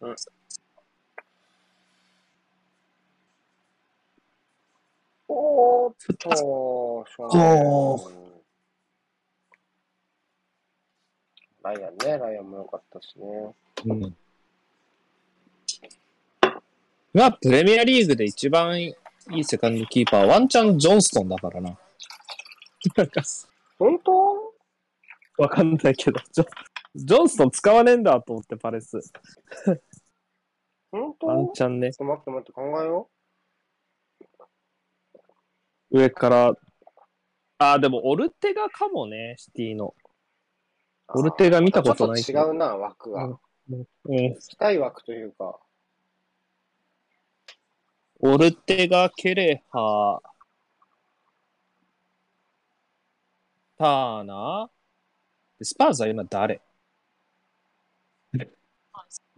Speaker 4: Villa.
Speaker 1: Mm. おーっと、しょうがないライアンね、ライアンも良かったしね。
Speaker 2: うん。まあ、プレミアリーグで一番いいセカンドキーパーはワンチャン・ジョンストンだからな。なんか、
Speaker 1: 本当？
Speaker 2: わかんないけど、ジョジョンストン使わねえんだと思って、パレス。
Speaker 1: 本当？
Speaker 2: ワンチャンね
Speaker 1: ちょっ、と待って待って、考えよ
Speaker 2: 上から。あー、でも、オルテガかもね、シティの。
Speaker 1: う。
Speaker 2: オルテガ見たことない
Speaker 1: ちょっと違うな、枠が。
Speaker 2: うん。
Speaker 1: 期待枠というか。
Speaker 2: オルテガ、ケレハ、ターナー？でスパーズは今誰？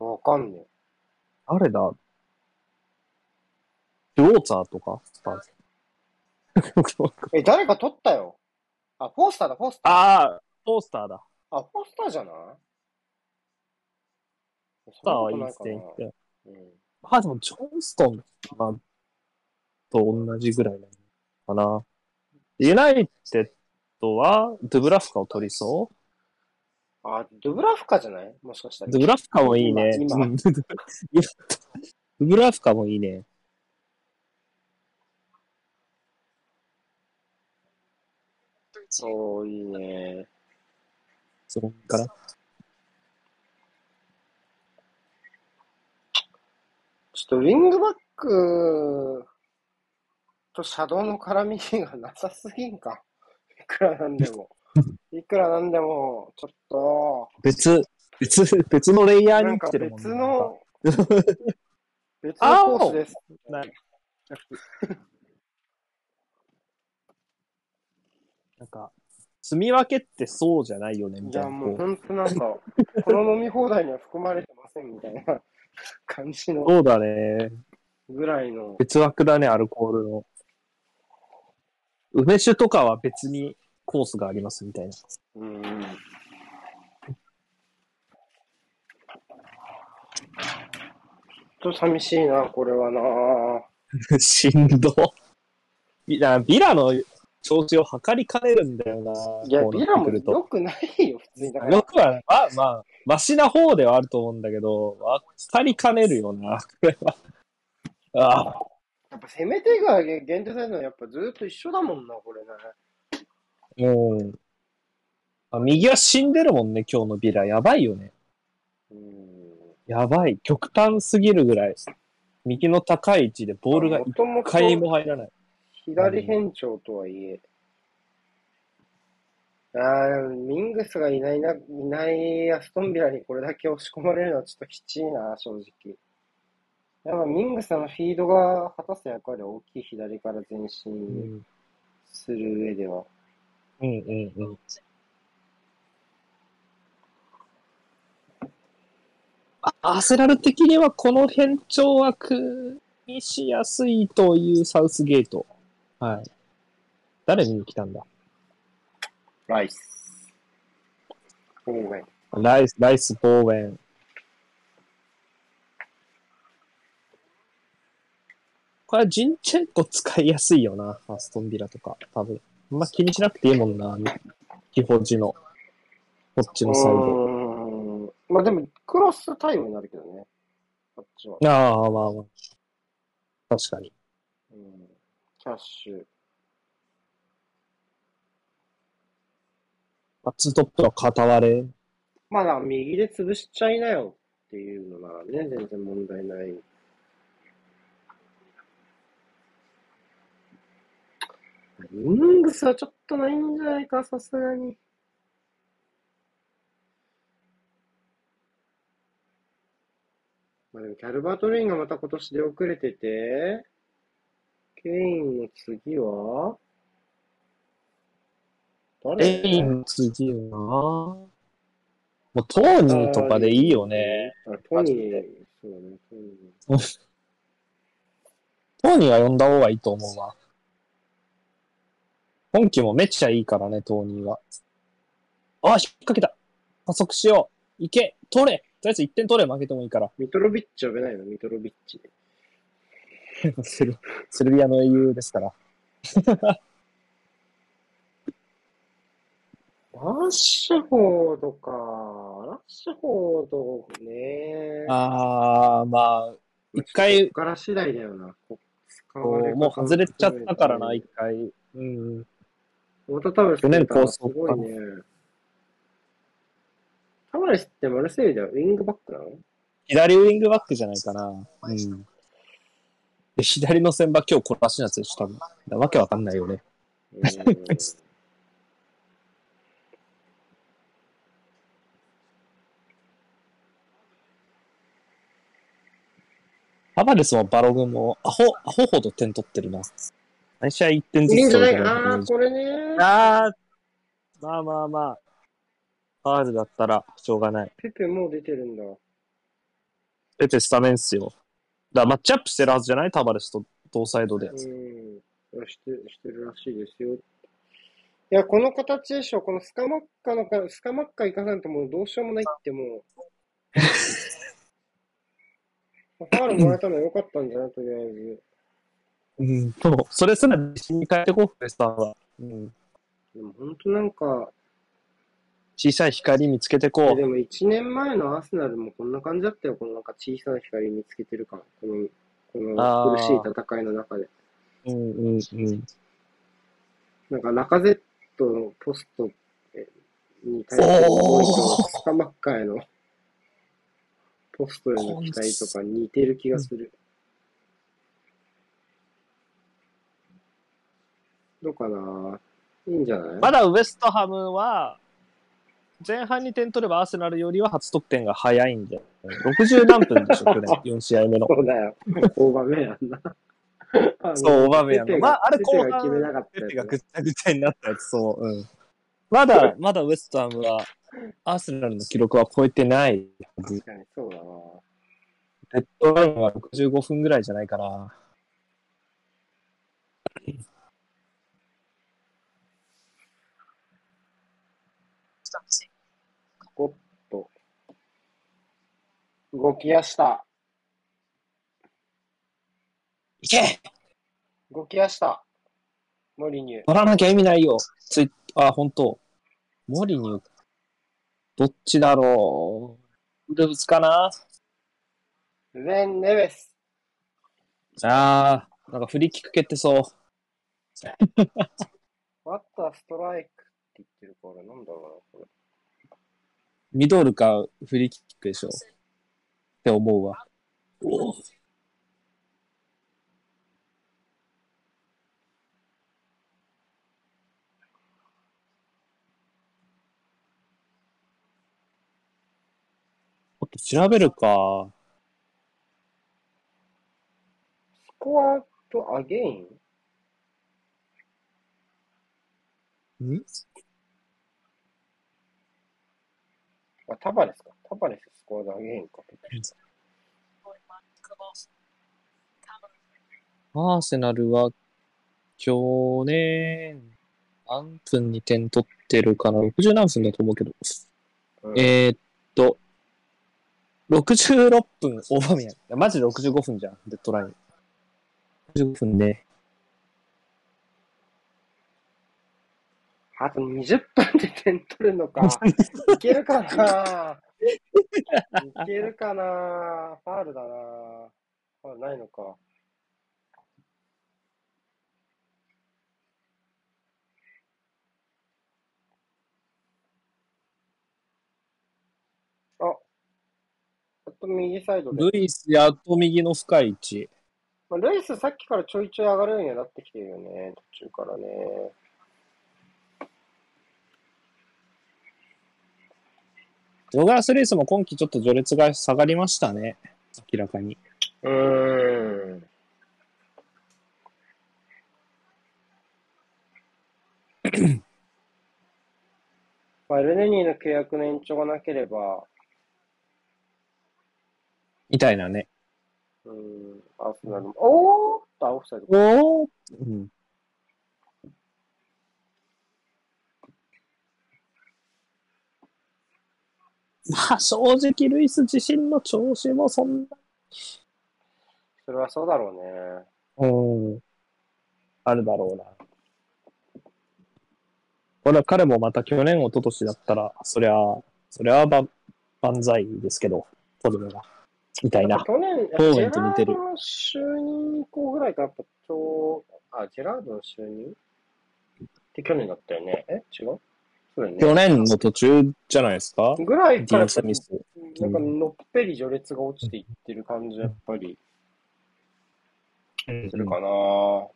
Speaker 1: わかんね
Speaker 2: 誰だ？ジョーツァーとか？スパーズ。
Speaker 1: え。え、誰か取ったよ。あ、フォースターだ、フォースター。
Speaker 2: ああ、トースターだ。
Speaker 1: あ、フォースターじゃない？
Speaker 2: トースターはいいっすね
Speaker 1: うん
Speaker 2: まあでも、ジョンストンまあと同じぐらいなのかな。ユナイテッドは、ドゥブラフカを取りそ
Speaker 1: あ、ドゥブラフカじゃない？もしかした
Speaker 2: う
Speaker 1: ら。
Speaker 2: ドゥブラフカもいいね。ドゥブラフカもいいね。
Speaker 1: おー、いいね。
Speaker 2: そこから。
Speaker 1: ちょっとウィングバックとシャドウの絡みがなさすぎんか？いくらなんでも。いくらなんでも、ちょっと、
Speaker 2: 別、別、別のレイヤーに来てるもんね。
Speaker 1: 別の、別
Speaker 2: あ
Speaker 1: のコースです。
Speaker 2: ない なんか、住み分けってそうじゃないよね、み
Speaker 1: いや、
Speaker 2: たいな。こう
Speaker 1: もう本当なんか、この飲み放題には含まれてませんみたいな 感じの
Speaker 2: そうだね。
Speaker 1: ぐらいの。
Speaker 2: 別枠だね、アルコールの。梅酒とかは別にコースがありますみたいな。
Speaker 1: うん。ちょっと寂しいな、これはな。
Speaker 2: しんど。ビラビラの調子を測りかねるんだよな。
Speaker 1: いや、ビラも良くないよ、普通に。だから
Speaker 2: よくは、まあまあ、マシな方ではあると思うんだけど、測りかねるよな、これは。ああ、
Speaker 1: やっぱ攻め手が限定されるのはやっぱずっと一緒だもんな、これね。
Speaker 2: もう、あ右は死んでるもんね、今日のビラ。やばいよね。
Speaker 1: うん。
Speaker 2: やばい。極端すぎるぐらい。右の高い位置でボールが一回も入らない。
Speaker 1: 左変調とはいえ。ああ、ミングスがいないな、いないアストンビラにこれだけ押し込まれるのはちょっときちいな、正直。やっぱミングスのフィードが果たす役割は大きい左から前
Speaker 2: う
Speaker 1: 進
Speaker 2: ん、
Speaker 1: する上では。
Speaker 2: うん、うん、うん。あアーセナル的にはこの変調枠にしやすいというサウスゲート。はい。誰見に来たんだ？
Speaker 1: ライス。オーウェン。
Speaker 2: ライス、ライス、ボーウェン。これはジンチェンコ使いやすいよな、アストンビラとか。多分。あんま気にしなくていいもんな、基本時の。こっちのサイド。
Speaker 1: まあでも、クロスタイムになるけどね。こっちは。
Speaker 2: ああ、まあまあ。確かに。
Speaker 1: うん、キャッシュ。
Speaker 2: あツートップの片割れ。
Speaker 1: まあ、右で潰しちゃいなよっていうのならね、全然問題ない。イングスはちょっとないんじゃないか、さすがに。まあでも、キャルバート・レインがまた今年で遅れてて、ケインの次は誰
Speaker 2: レインの次は、もうトーニーとかでいいよね。。
Speaker 1: あ、トニー、そうね、トニー。
Speaker 2: トーニーは呼んだ方がいいと思うわ。今季もめっちゃいいからね、トーニーは。あ、引っ掛けた。加速しよう。いけ、取れ。とりあえず1点取れ、負けてもいいから。
Speaker 1: ミトロビッチ呼べないの？ミトロビッチ。
Speaker 2: セルセルビアの英雄ですから。
Speaker 1: ラッシュフォードか。ラッシュフォードね。
Speaker 2: あー、まあ、一回
Speaker 1: こっから次第だよな。こ使
Speaker 2: こもう外れちゃったからな、一回。うん。
Speaker 1: また多分
Speaker 2: 去年構
Speaker 1: す
Speaker 2: 想
Speaker 1: ごいね。タバレスってマルセイユではウィングバックなの？
Speaker 2: 左ウィングバックじゃないかな。うん。で、左の先場今日こらしのやつでしょ、多分。だわけわかんないよね。
Speaker 1: うん
Speaker 2: タバレスもバログもアホ、アホほど点取ってるな。毎試合1点ずつ
Speaker 1: いいんじゃない？
Speaker 2: 取る
Speaker 1: かな、これね。
Speaker 2: あー、まあまあまあ。ファールだったらしょうがない。
Speaker 1: ペペもう出てるんだ。
Speaker 2: 出てスタメンっすよ。だマッチアップしてるはずじゃない？タバレスと同サイドで。
Speaker 1: うん。して、してるらしいですよ。いや、この形でしょ。このスカマッカのか、スカマッカ行かないともうどうしようもないってもう。ファールもらえたのは良かったんじゃない？とりあえず。
Speaker 2: うん。そう、それすら自信に変えてこう、フェスターは。うん。
Speaker 1: でも本当なんか、
Speaker 2: 小さい光見つけてこ
Speaker 1: でも1年前のアーセナルもこんな感じだったよ。このなんか小さな光見つけてる感。この、この苦しい戦いの中で。
Speaker 2: う。うんうんうん。
Speaker 1: なんか中ゼットのポストに対する思いとスカマッカへのポストへの期待とか似てる気がする。どうかないいんじゃない？
Speaker 2: まだウエストハムは、前半に点取ればアーセナルよりは初得点が早いんで、60何分でしょ、去年、4試合目の。
Speaker 1: そうだよ。オーバーメアンな。
Speaker 2: そう、オーバーメアンの。まあ、あれ後半、ペペがぐっちゃぐちゃになったやつ、そう、うん。まだ、まだウエストハムは、アーセナルの記録は超えてないはず。
Speaker 1: 確かにそうだな。
Speaker 2: デッドラインは65分ぐらいじゃないかな。
Speaker 1: おっと。動きやした。
Speaker 2: いけ
Speaker 1: 動きやした。モリニュー。
Speaker 2: 取らなきゃ意味ないよ。ツイあ、本当モリニュー。どっちだろう。ウルブズかな
Speaker 1: ルベン・ネベス。
Speaker 2: あー、なんかフリーキック蹴ってそう。
Speaker 1: ワッターストライクって言ってるから、なんだろうな、こ
Speaker 2: ミドルかフリーキックでしょ。って思うわ。おちょっと調べるか。
Speaker 1: れ。スコアとアゲイン？
Speaker 2: ん？
Speaker 1: あ、タバレスか。タバレス、スコアとアゲインか。
Speaker 2: アーセナルは、去年、何分に点取ってるかな ?60 何分だと思うけど。
Speaker 1: うん
Speaker 2: えーっと、66分、オーバーメアン。マジで65分じゃん、デッドライン。65分ね。
Speaker 1: あと20分で点取るのか。いけるかな？いけるかなファールだなファールないのか。あ、やっと右サイドで。
Speaker 2: ルイス、やっと右の深い位置。
Speaker 1: ま、ルイス、さっきからちょいちょい上がるようになってきてるよね、途中からね。
Speaker 2: ドグラス・ルイスも今季ちょっと序列が下がりましたね。明らかに。
Speaker 1: うーん。まあ、エルネニーの契約の延長がなければ、
Speaker 2: みたいなね。
Speaker 1: うーん、アーセナルも、おーっと、オフサイド。
Speaker 2: おーうん。まあ、正直、ルイス自身の調子もそんな。
Speaker 1: それはそうだろうね。
Speaker 2: うん。あるだろうな。これは彼もまた去年、一昨年だったら、そりゃ、そりゃば万歳ですけど、トルメが。みたいな。
Speaker 1: 去年、ジェラードの就任以降ぐらいか、やっぱあ、ジェラードの就任？って去年だったよね。え？違う？ね。
Speaker 2: 去年の途中じゃないですか？
Speaker 1: ぐらいから。なんかのっぺり序列が落ちていってる感じはやっぱりするかな。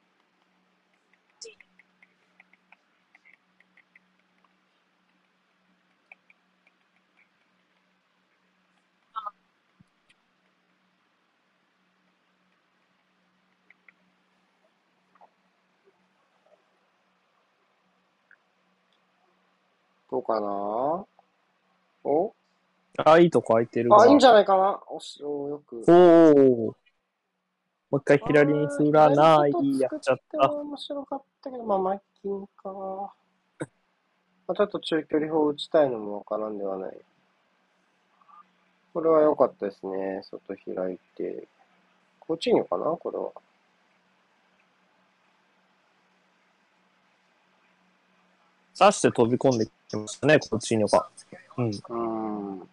Speaker 1: どうかな？お？
Speaker 2: あ、いいとこ空いてるが。
Speaker 1: あ、いいんじゃないかな？おし、およく。
Speaker 2: おー。もう一回左に振らない。やっちゃった。
Speaker 1: 面白かったけど、まあ、マッキンか。まあ、ちょっと中距離砲打ちたいのもわからんではない。これは良かったですね。外開いて。コーチーニョかなこれは。
Speaker 2: 刺して飛び込んできましたね、コーチーニョが。うん。
Speaker 1: うーん。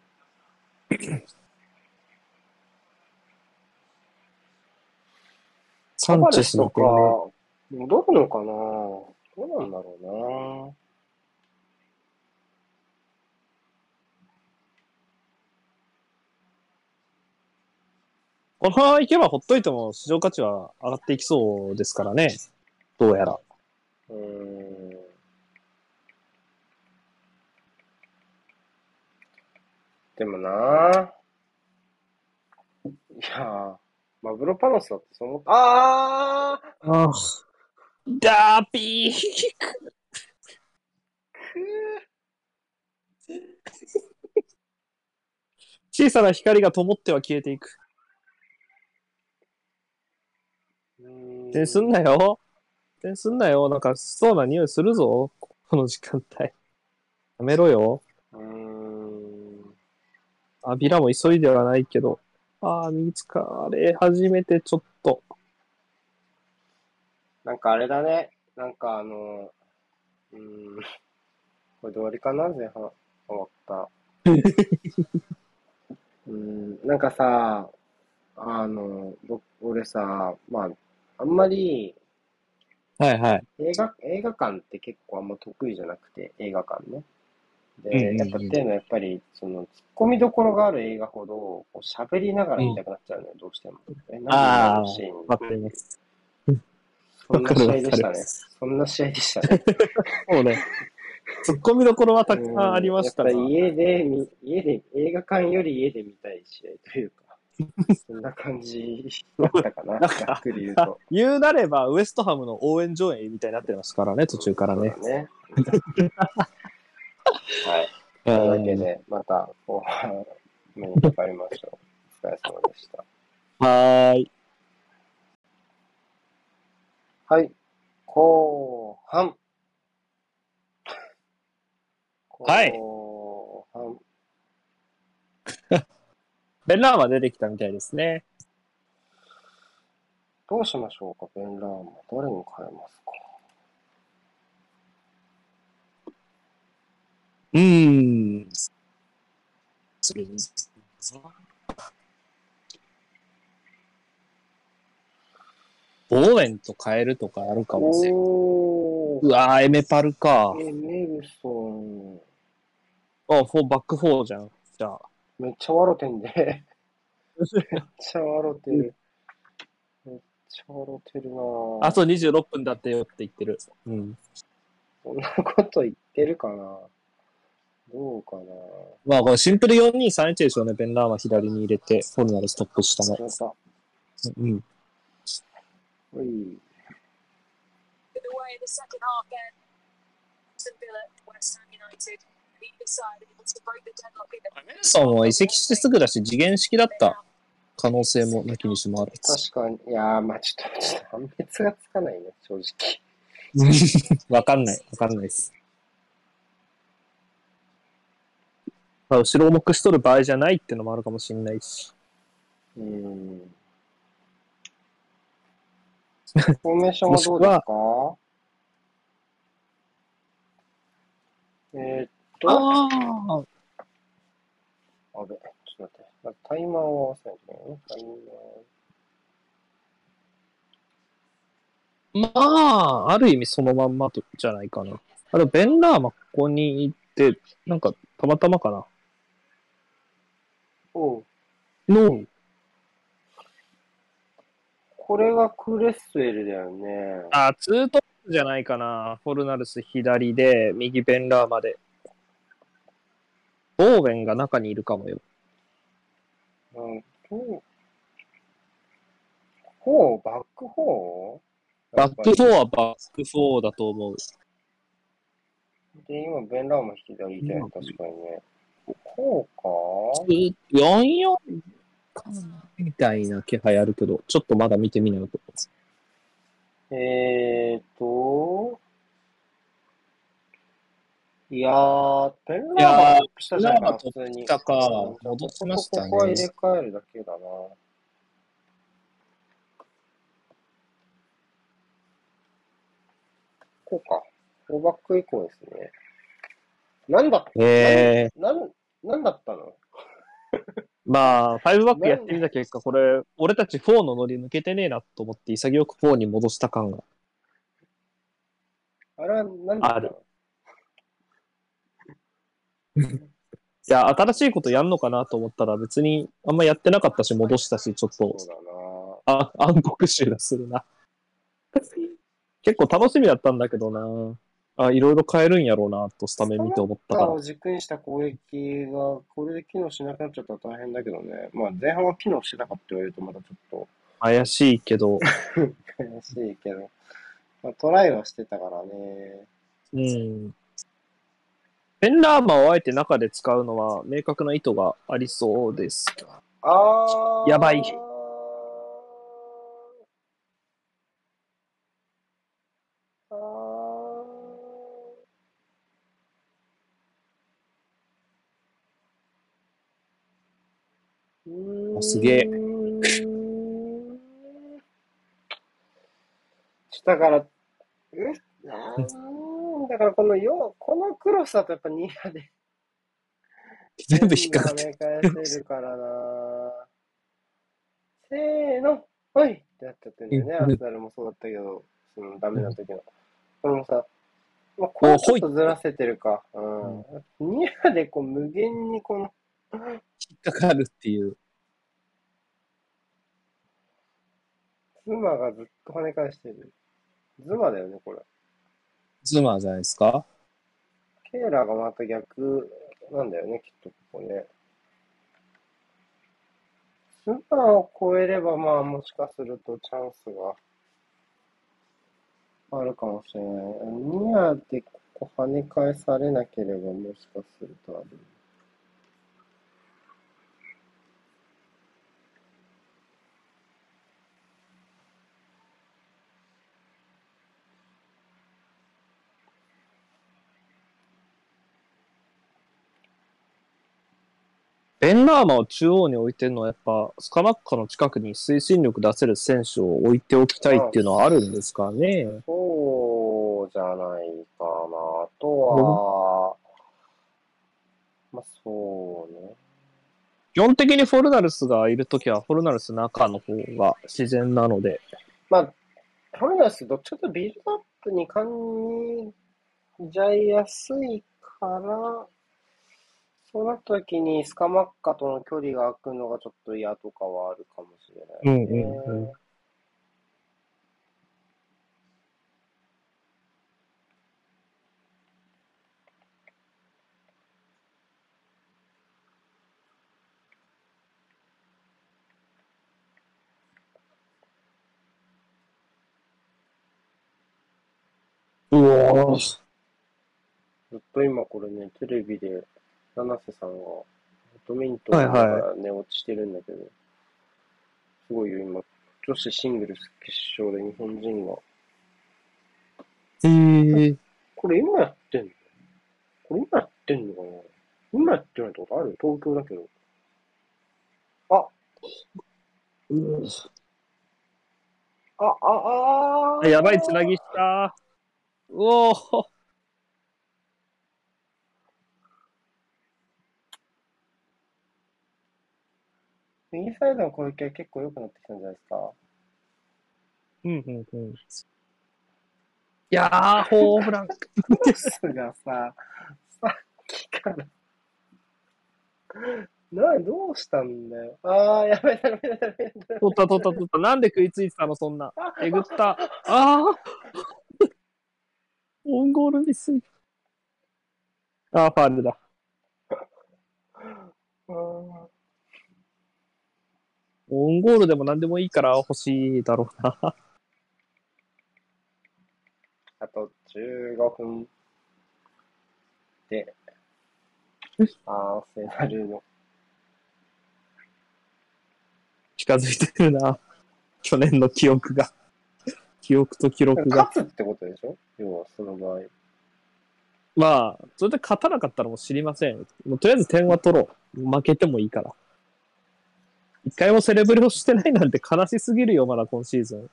Speaker 2: サンチェスの
Speaker 1: とか戻るのかなどうなんだろうな。
Speaker 2: このままいけばほっといても市場価値は上がっていきそうですからね。どうやら。
Speaker 1: うーん。でもなぁ。いやぁ、マグロパノスだってそう思った。あー
Speaker 2: ああ。ダーピー小さな光が灯っては消えていく。点すんなよ。点すんなよ。なんか、そうな匂いするぞ。この時間帯。やめろよ。
Speaker 1: うーん。
Speaker 2: あ、ビラも急いではないけど。ああ、見つかれ始めてちょっと。
Speaker 1: なんかあれだね。なんかあの、うーん。これで終わりかな前半。終わった。うーん。なんかさ、あの、僕、俺さ、まあ、あんまり
Speaker 2: はいはい。
Speaker 1: 映画、映画館って結構あんま得意じゃなくて、映画館ね。で、
Speaker 2: ん
Speaker 1: やっぱっていうのはやっぱり、その、突っ込みどころがある映画ほど、こう喋りながら見たくなっちゃうのよ、どうしても。え、なんで今のシーン
Speaker 2: わかります。
Speaker 1: そんな試合でしたね。そんな試合でしたね。
Speaker 2: もうね、突っ込みどころはたくさんありましたが
Speaker 1: うんやっぱり家で見、家で、映画館より家で見たい試合というか、そんな感じだったかな、ざっくり言うと。
Speaker 2: 言うなれば、ウエストハムの応援上映みたいになってますからね、途中からね。
Speaker 1: そうだね。はい。というわけで、また後半目にかかりましょう。お疲れ様でした。
Speaker 2: はーい。
Speaker 1: はい。後半。
Speaker 2: はい
Speaker 1: 後半。
Speaker 2: ベンラーマ出てきたみたいですね。
Speaker 1: どうしましょうか、ベンラーマ。誰に変えますか？
Speaker 2: うーん。それボーエンと変えるとかあるかもしれん。
Speaker 1: お
Speaker 2: うわー、エメパルか。
Speaker 1: ー、え、メルソン。
Speaker 2: あ、フォーバックフォーじゃん。じゃあ。
Speaker 1: めっちゃ笑てんで。めっちゃ笑てる。めっちゃ笑てるな
Speaker 2: あと26分だってよって言ってる。うん。
Speaker 1: そんなこと言ってるかなどうかな。
Speaker 2: まあ、これシンプル4-2-3-1でしょうね。ベンラーマ左に入れて、フォルナルストップしたの。うん。
Speaker 1: おい。
Speaker 2: メルソンは移籍してすぐだし、次元式だった可能性もなきにしもある。
Speaker 1: 確かに、い。やー、まあちょっと、ちょっと判別がつかない。ね、正直。
Speaker 2: わかんない。わかんない。です。まあ、後ろ重くしとる場合じゃないってのもあるかもしれないし。
Speaker 1: うーん。フォーメーションはどうですか？えーっと、
Speaker 2: あ
Speaker 1: あべ、ちょっと待って。タイマーを合わせないといけないね。タイマー。
Speaker 2: あ。まあ、ある意味そのまんまとじゃないかな。あれ、ベンラーマここに行って、なんか、たまたまかな。の、
Speaker 1: これがクレスウェルだよね。
Speaker 2: あ、ツートップじゃないかな。フォルナルス左で、右ベンラーマで。ボーウェンが中にいるかもよ。
Speaker 1: うんと、フォーバックフォー？
Speaker 2: バック4はバック4だと思う。
Speaker 1: で、今、ベンラーマ引きだよ、確かにね。こうか
Speaker 2: ？44かなみたいな気配あるけど、ちょっとまだ見てみないと。
Speaker 1: えーと、いやー、ベンラーマはトップしたじゃないか、普通に。
Speaker 2: たか戻しましたね
Speaker 1: ここは入れ替えるだけだな。こうか。フォーバック以降ですね。なんだ
Speaker 2: えー、
Speaker 1: なん、なんだったの？
Speaker 2: まあ、5バックやってみた結果、これ、俺たち4のノリ抜けてねえなと思って、潔く4に戻した感が。
Speaker 1: あれは何だったの？
Speaker 2: ある。いや、新しいことやんのかなと思ったら、別にあんまやってなかったし、戻したし、ちょっと、あ、暗黒臭がするな。結構楽しみだったんだけどな。あ、いろいろ変えるんやろうな、とスタメン見て思ったから。
Speaker 1: 軸にした攻撃が、これで機能しなくなっちゃったら大変だけどね。まあ、前半は機能してたかって言われると、またちょっと
Speaker 2: 怪しいけど、
Speaker 1: 怪しいけど、まあ、トライはしてたからね。
Speaker 2: うん。ペンラーマをあえて中で使うのは明確な意図がありそうです。
Speaker 1: あー。
Speaker 2: やばい
Speaker 1: あーうーん
Speaker 2: すげえ
Speaker 1: だから、うあーだからこのよ、このクロスだとやっぱニアで
Speaker 2: 全部引っかかって。
Speaker 1: 跳ね返せるからなせーの、ほいってなっちゃってんだよね。
Speaker 2: うん
Speaker 1: アーセナルもそうだったけど、そのダメな時の。これもさ、まあ、こうちょっとずらせてるか。うん。ニアでこう無限にこの、
Speaker 2: 引っかかるっていう。
Speaker 1: 妻がずっと跳ね返してる。ズマだよね、これ。
Speaker 2: ズマーじゃないですか？
Speaker 1: ケーラーがまた逆なんだよね、きっとここね。スーパーを超えれば、まあ、もしかするとチャンスがあるかもしれない。ニアでここ跳ね返されなければ、もしかするとある。
Speaker 2: ベンラーマを中央に置いてるのはやっぱスカマッカの近くに推進力出せる選手を置いておきたいっていうのはあるんですかね。
Speaker 1: そうじゃないかな。あとは、まあ、そうね。
Speaker 2: 基本的にフォルナルスがいるときはフォルナルス中の方が自然なので。
Speaker 1: まあ、フォルナス、どっちかというとビルドアップに感じゃいやすいから、そうなった時に、スカマッカとの距離が空くのがちょっと嫌とかはあるかもしれない、ね。
Speaker 2: うんうんうんうおー
Speaker 1: ずっと今これね、テレビで、七瀬さんが、バドミントン
Speaker 2: はいはい。
Speaker 1: が寝落ちしてるんだけど、すごいよ、今、女子シングルス決勝で日本人が、
Speaker 2: えー、
Speaker 1: これ今やってんの？これ今やってんのかな？今やってないってことある？東京だけど。あ、
Speaker 2: う
Speaker 1: あ、あ、あ
Speaker 2: わやばい、つなぎした。うおー
Speaker 1: 右サイドの攻撃は結構良くなってきたんじゃないですか
Speaker 2: うんうんうん。いやー、ホームラン。
Speaker 1: ですがさ、さっきから。な、どうしたんだよ。ああ、やめた、やめた、やめた。
Speaker 2: 取った取った取った。なんで食いついてたの、そんな。えぐった。ああオウンゴールミス。ああ、ファールだ。
Speaker 1: うん
Speaker 2: オウンゴールでも何でもいいから欲しいだろうな。
Speaker 1: あと15分で、アーセナルの、
Speaker 2: 近づいてくるな。去年の記憶が。記憶と記録が。
Speaker 1: 勝つってことでしょ？要は、その場合。
Speaker 2: まあ、それで勝たなかったらもう知りません。もうとりあえず点は取ろう。負けてもいいから。一回もセレブレをしてないなんて悲しすぎるよ、まだ今シーズン。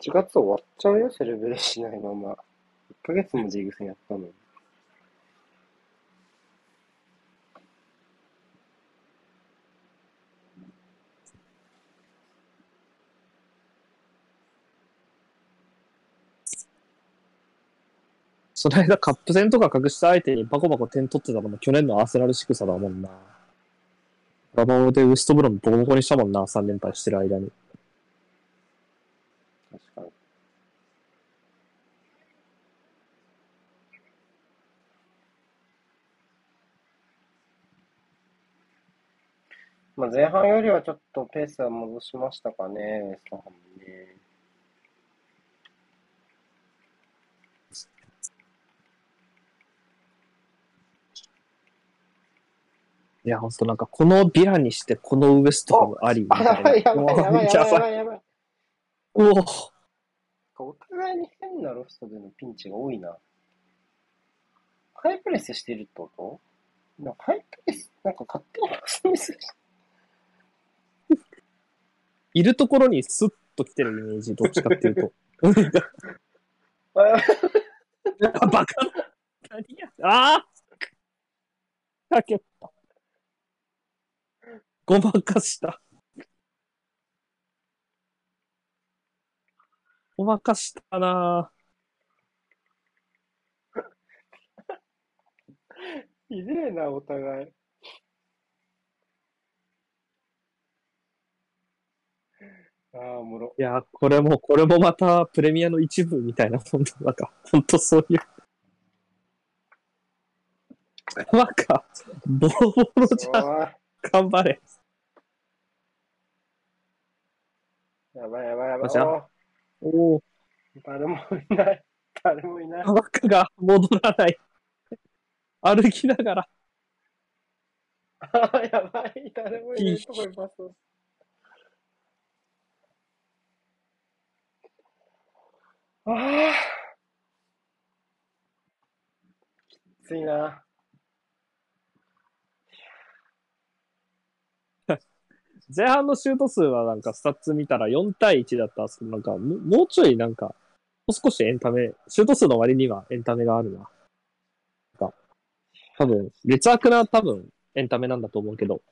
Speaker 1: 8月終わっちゃうよ、セレブレしないまま。1ヶ月もリーグ戦やったのに。
Speaker 2: その間カップ戦とか隠した相手にバコバコ点取ってたのも去年のアーセナル仕草だもんな。ラバオでウエストブロムボコボコにしたもんな、3連敗してる間に。
Speaker 1: 確かに。まあ、前半よりはちょっとペースは戻しましたかね、ウエストハムね。
Speaker 2: いや、ほんとなんかこのビラにしてこのウエストハムありみ
Speaker 1: あ、
Speaker 2: たいな。
Speaker 1: やばいやばいやばいやばいや
Speaker 2: やばい
Speaker 1: ばいやばい。
Speaker 2: おお
Speaker 1: お互いに変なロストでのピンチが多いな。ハイプレスしてるってこと？なんかハイプレス、なんか勝手にロストミスし
Speaker 2: いるところにスッと来てるイメージ、どっちかっていうと。
Speaker 1: あ、
Speaker 2: バカ何やああかけた。ごまかした。ごまかしたな
Speaker 1: ひでえな、お互い。ああ、おもろ。
Speaker 2: いや、これも、これもまたプレミアの一部みたいなもんだ。なんか、ほんとそういう。なんか、ボロボロじゃん。頑張れ。
Speaker 1: やばいやばいやばい。お
Speaker 2: おお、
Speaker 1: 誰もいない。誰もいない。
Speaker 2: バカが戻らない。歩きながら。
Speaker 1: ああ、やばい。誰もいないとこにパスを。ああ。きついな。
Speaker 2: 前半のシュート数はなんかスタッツ見たら4対1だったんですけど、なんかももうちょいなんか、もう少しエンタメ、シュート数の割にはエンタメがあるな。なんか、多分、劣悪な多分エンタメなんだと思うけど、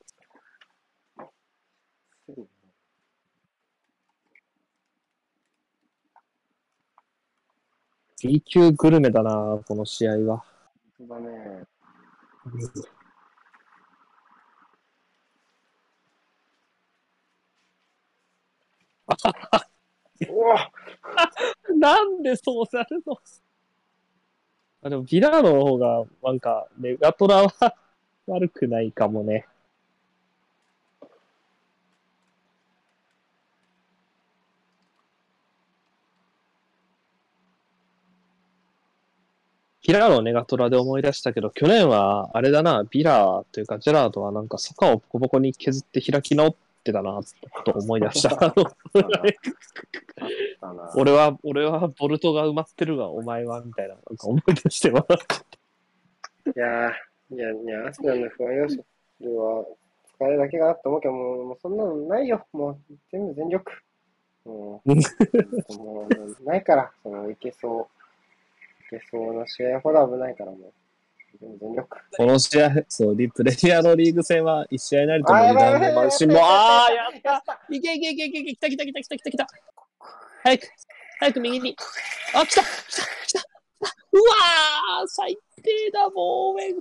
Speaker 2: B 級グルメだな、この試合は。
Speaker 1: 本当だね。うわ
Speaker 2: なんでそうなるの？あでも、ビラーの方が、なんか、メガトラは悪くないかもね。ビラーのネガトラで思い出したけど、去年は、あれだな、ビラーというか、ジェラードはなんか坂をボコボコに削って開き直ってたな、と思い出した。俺は、俺はボルトが埋まってるが、お前は、みたいな、なんか思い出してます。
Speaker 1: いやー、いや、いや、アスナルの不安要素は、使えるだけかなって思うけど、もう、もうそんなのないよ。もう、全部全力。もう、もう、ないから、その、いけそう。いけそうな試合ほど危ないから、もう。
Speaker 2: この試合、そう、リプレイヤーのリーグ戦は一試合なりとも油断のしも、あー、やっ
Speaker 1: た
Speaker 2: いけいけいけいけいけ、来た来た来た来た来た来た。早く、早く右に。あ、来た来た来たうわー。最低だ、ボー。メン。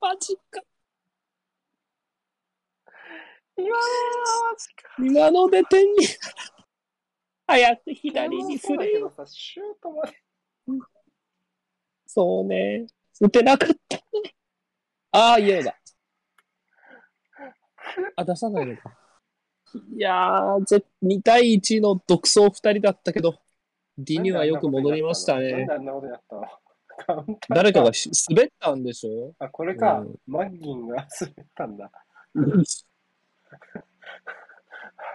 Speaker 2: マジか。
Speaker 1: 今の。
Speaker 2: 今ので点に。早く左に振れよ。
Speaker 1: シュー。トまで。
Speaker 2: そうね。打てなかった。ああ、イエローだ。あ、出さないのか。いやー、ぜ2対1の独走2人だったけど、ディニュはよく戻りましたね。誰かがし滑ったんでしょ
Speaker 1: あ、これか。
Speaker 2: うん
Speaker 1: マッギンが滑ったんだ。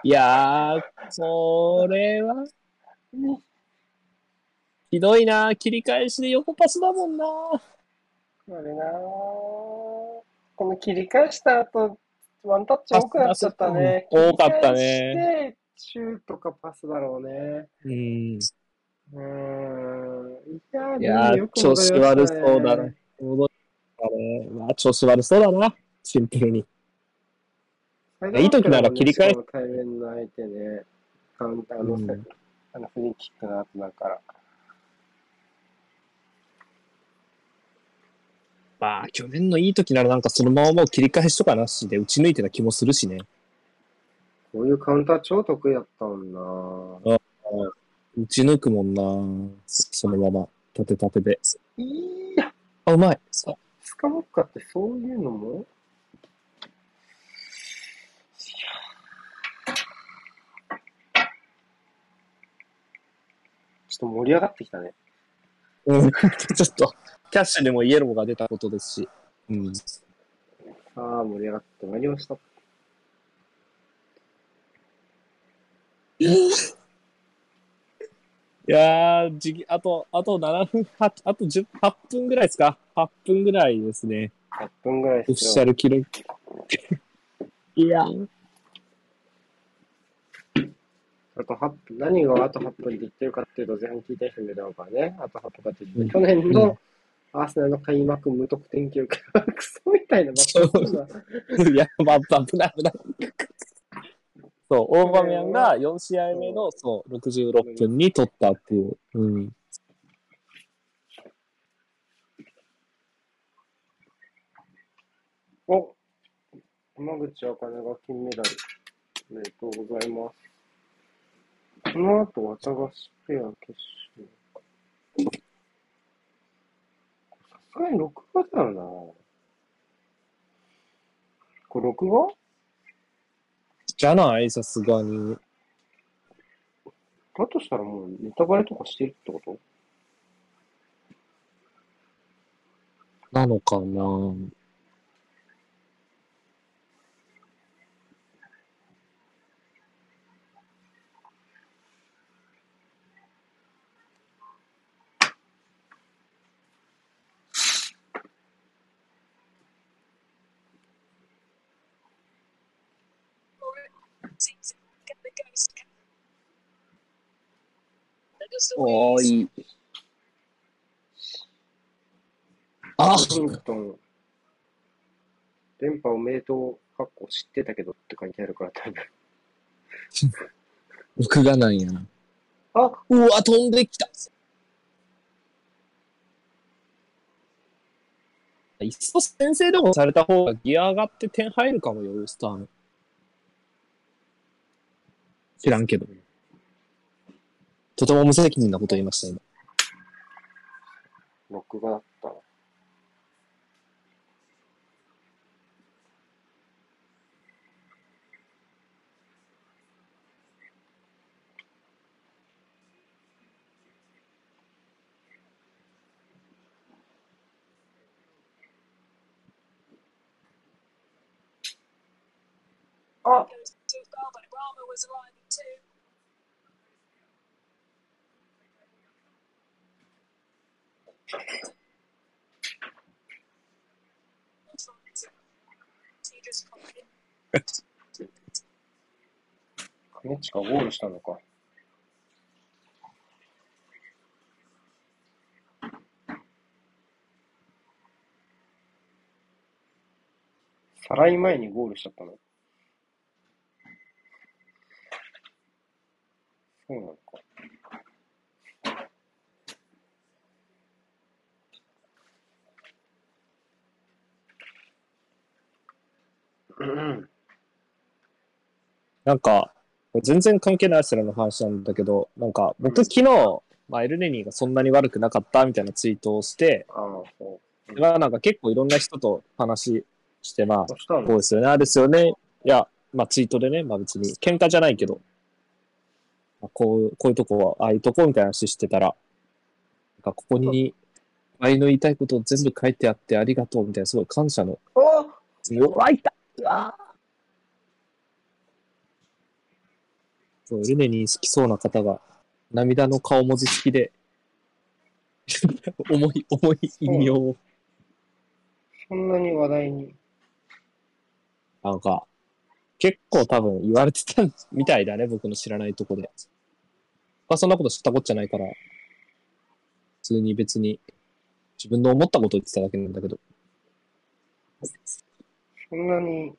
Speaker 2: いやー、それは、ひどいな。切り返しで横パスだもんな。
Speaker 1: あれなぁこの切り返した後、ワンタッチ多くなっちゃったね。
Speaker 2: 多かったね
Speaker 1: シュートかパスだろうね。
Speaker 2: うん。
Speaker 1: うーん。いやー、
Speaker 2: いやー、
Speaker 1: でもよく
Speaker 2: 調子悪そうだね。。戻ったね。まあ、調子悪そうだな。シンプルに。いい時なら切り替え
Speaker 1: 対面の相手ね、カウンターの、
Speaker 2: うん
Speaker 1: あのフリーキックの後だから。
Speaker 2: まあ、去年のいい時ならなんかそのままもう切り返しとかなしで打ち抜いてた気もするしね。
Speaker 1: こういうカウンター超得意だったもんな
Speaker 2: 打ち抜くもんな。そのまま。立て立てで。
Speaker 1: いや、
Speaker 2: あ、うまい。さ
Speaker 1: スカモッカってそういうのも？ちょっと盛り上がってきたね。
Speaker 2: うん、ちょっと、キャッシュでもイエローが出たことですし。うん。
Speaker 1: さあ、盛り上がってまいりました。
Speaker 2: いやー、じあと、あと7分、はあと10、8分ぐらいですか ?8 分ぐらいですね。
Speaker 1: 8分ぐらい
Speaker 2: オフィ。シャル記録。いやー、
Speaker 1: あと8分、何があと8分で言ってるかっていうと、前半聞いた人もいるだろうからね。あと8分かっていうと、
Speaker 2: うん
Speaker 1: 去年
Speaker 2: うん
Speaker 1: のアーセナルの開幕無得点記録が クソみたいな。
Speaker 2: いや、まあ、危ない危ない。そう、オーバメヤンが4試合目の、そう、66分に取ったっていう。うん。
Speaker 1: お山口茜が金メダル。おめでとうございます。この後、ワタガシペア決勝。さすがに録画だよな。これ録画
Speaker 2: じゃない？さすがに。
Speaker 1: だとしたらもうネタバレとかしてるってこと？
Speaker 2: なのかなおーい。あ
Speaker 1: ヒントン、電波おめでとう、かっこ知ってたけどって書いてあるから多分。
Speaker 2: 僕がなんやな。
Speaker 1: あ、
Speaker 2: うわ、飛んできた。いっそ先生でもされた方がギア上がって点入るかもよ、ウスターの。知らんけど。とても無責任なこと言いました、今。
Speaker 1: 録画だったな。あ
Speaker 3: He just copied it.
Speaker 1: 金近ゴールしたのか。さらい前にゴールしちゃったの？そうなのか。
Speaker 2: なんか、全然関係ないアスラの話なんだけど、なんか、僕昨日、まあ、エルネニーがそんなに悪くなかったみたいなツイートをして、
Speaker 1: ああ、そう。
Speaker 2: まあなんか結構いろんな人と話して、まあ、こうですよね、あれですよね。いや、まあツイートでね、まあ別に喧嘩じゃないけど、まあ、こう、こういうとこは、ああいうとこみたいな話してたら、なんかここに、愛の言いたいことを全部書いてあってありがとうみたいな、すごい感謝の。
Speaker 1: あ
Speaker 2: うわ、いたうわそう、ルネに好きそうな方が、涙の顔文字付きで、重い、重い引用を。
Speaker 1: そんなに話題に。
Speaker 2: なんか、結構多分言われてたみたいだね、僕の知らないとこで。まあそんなこと知ったこっちゃないから、普通に別に自分の思ったこと言ってただけなんだけど。
Speaker 1: そんなに。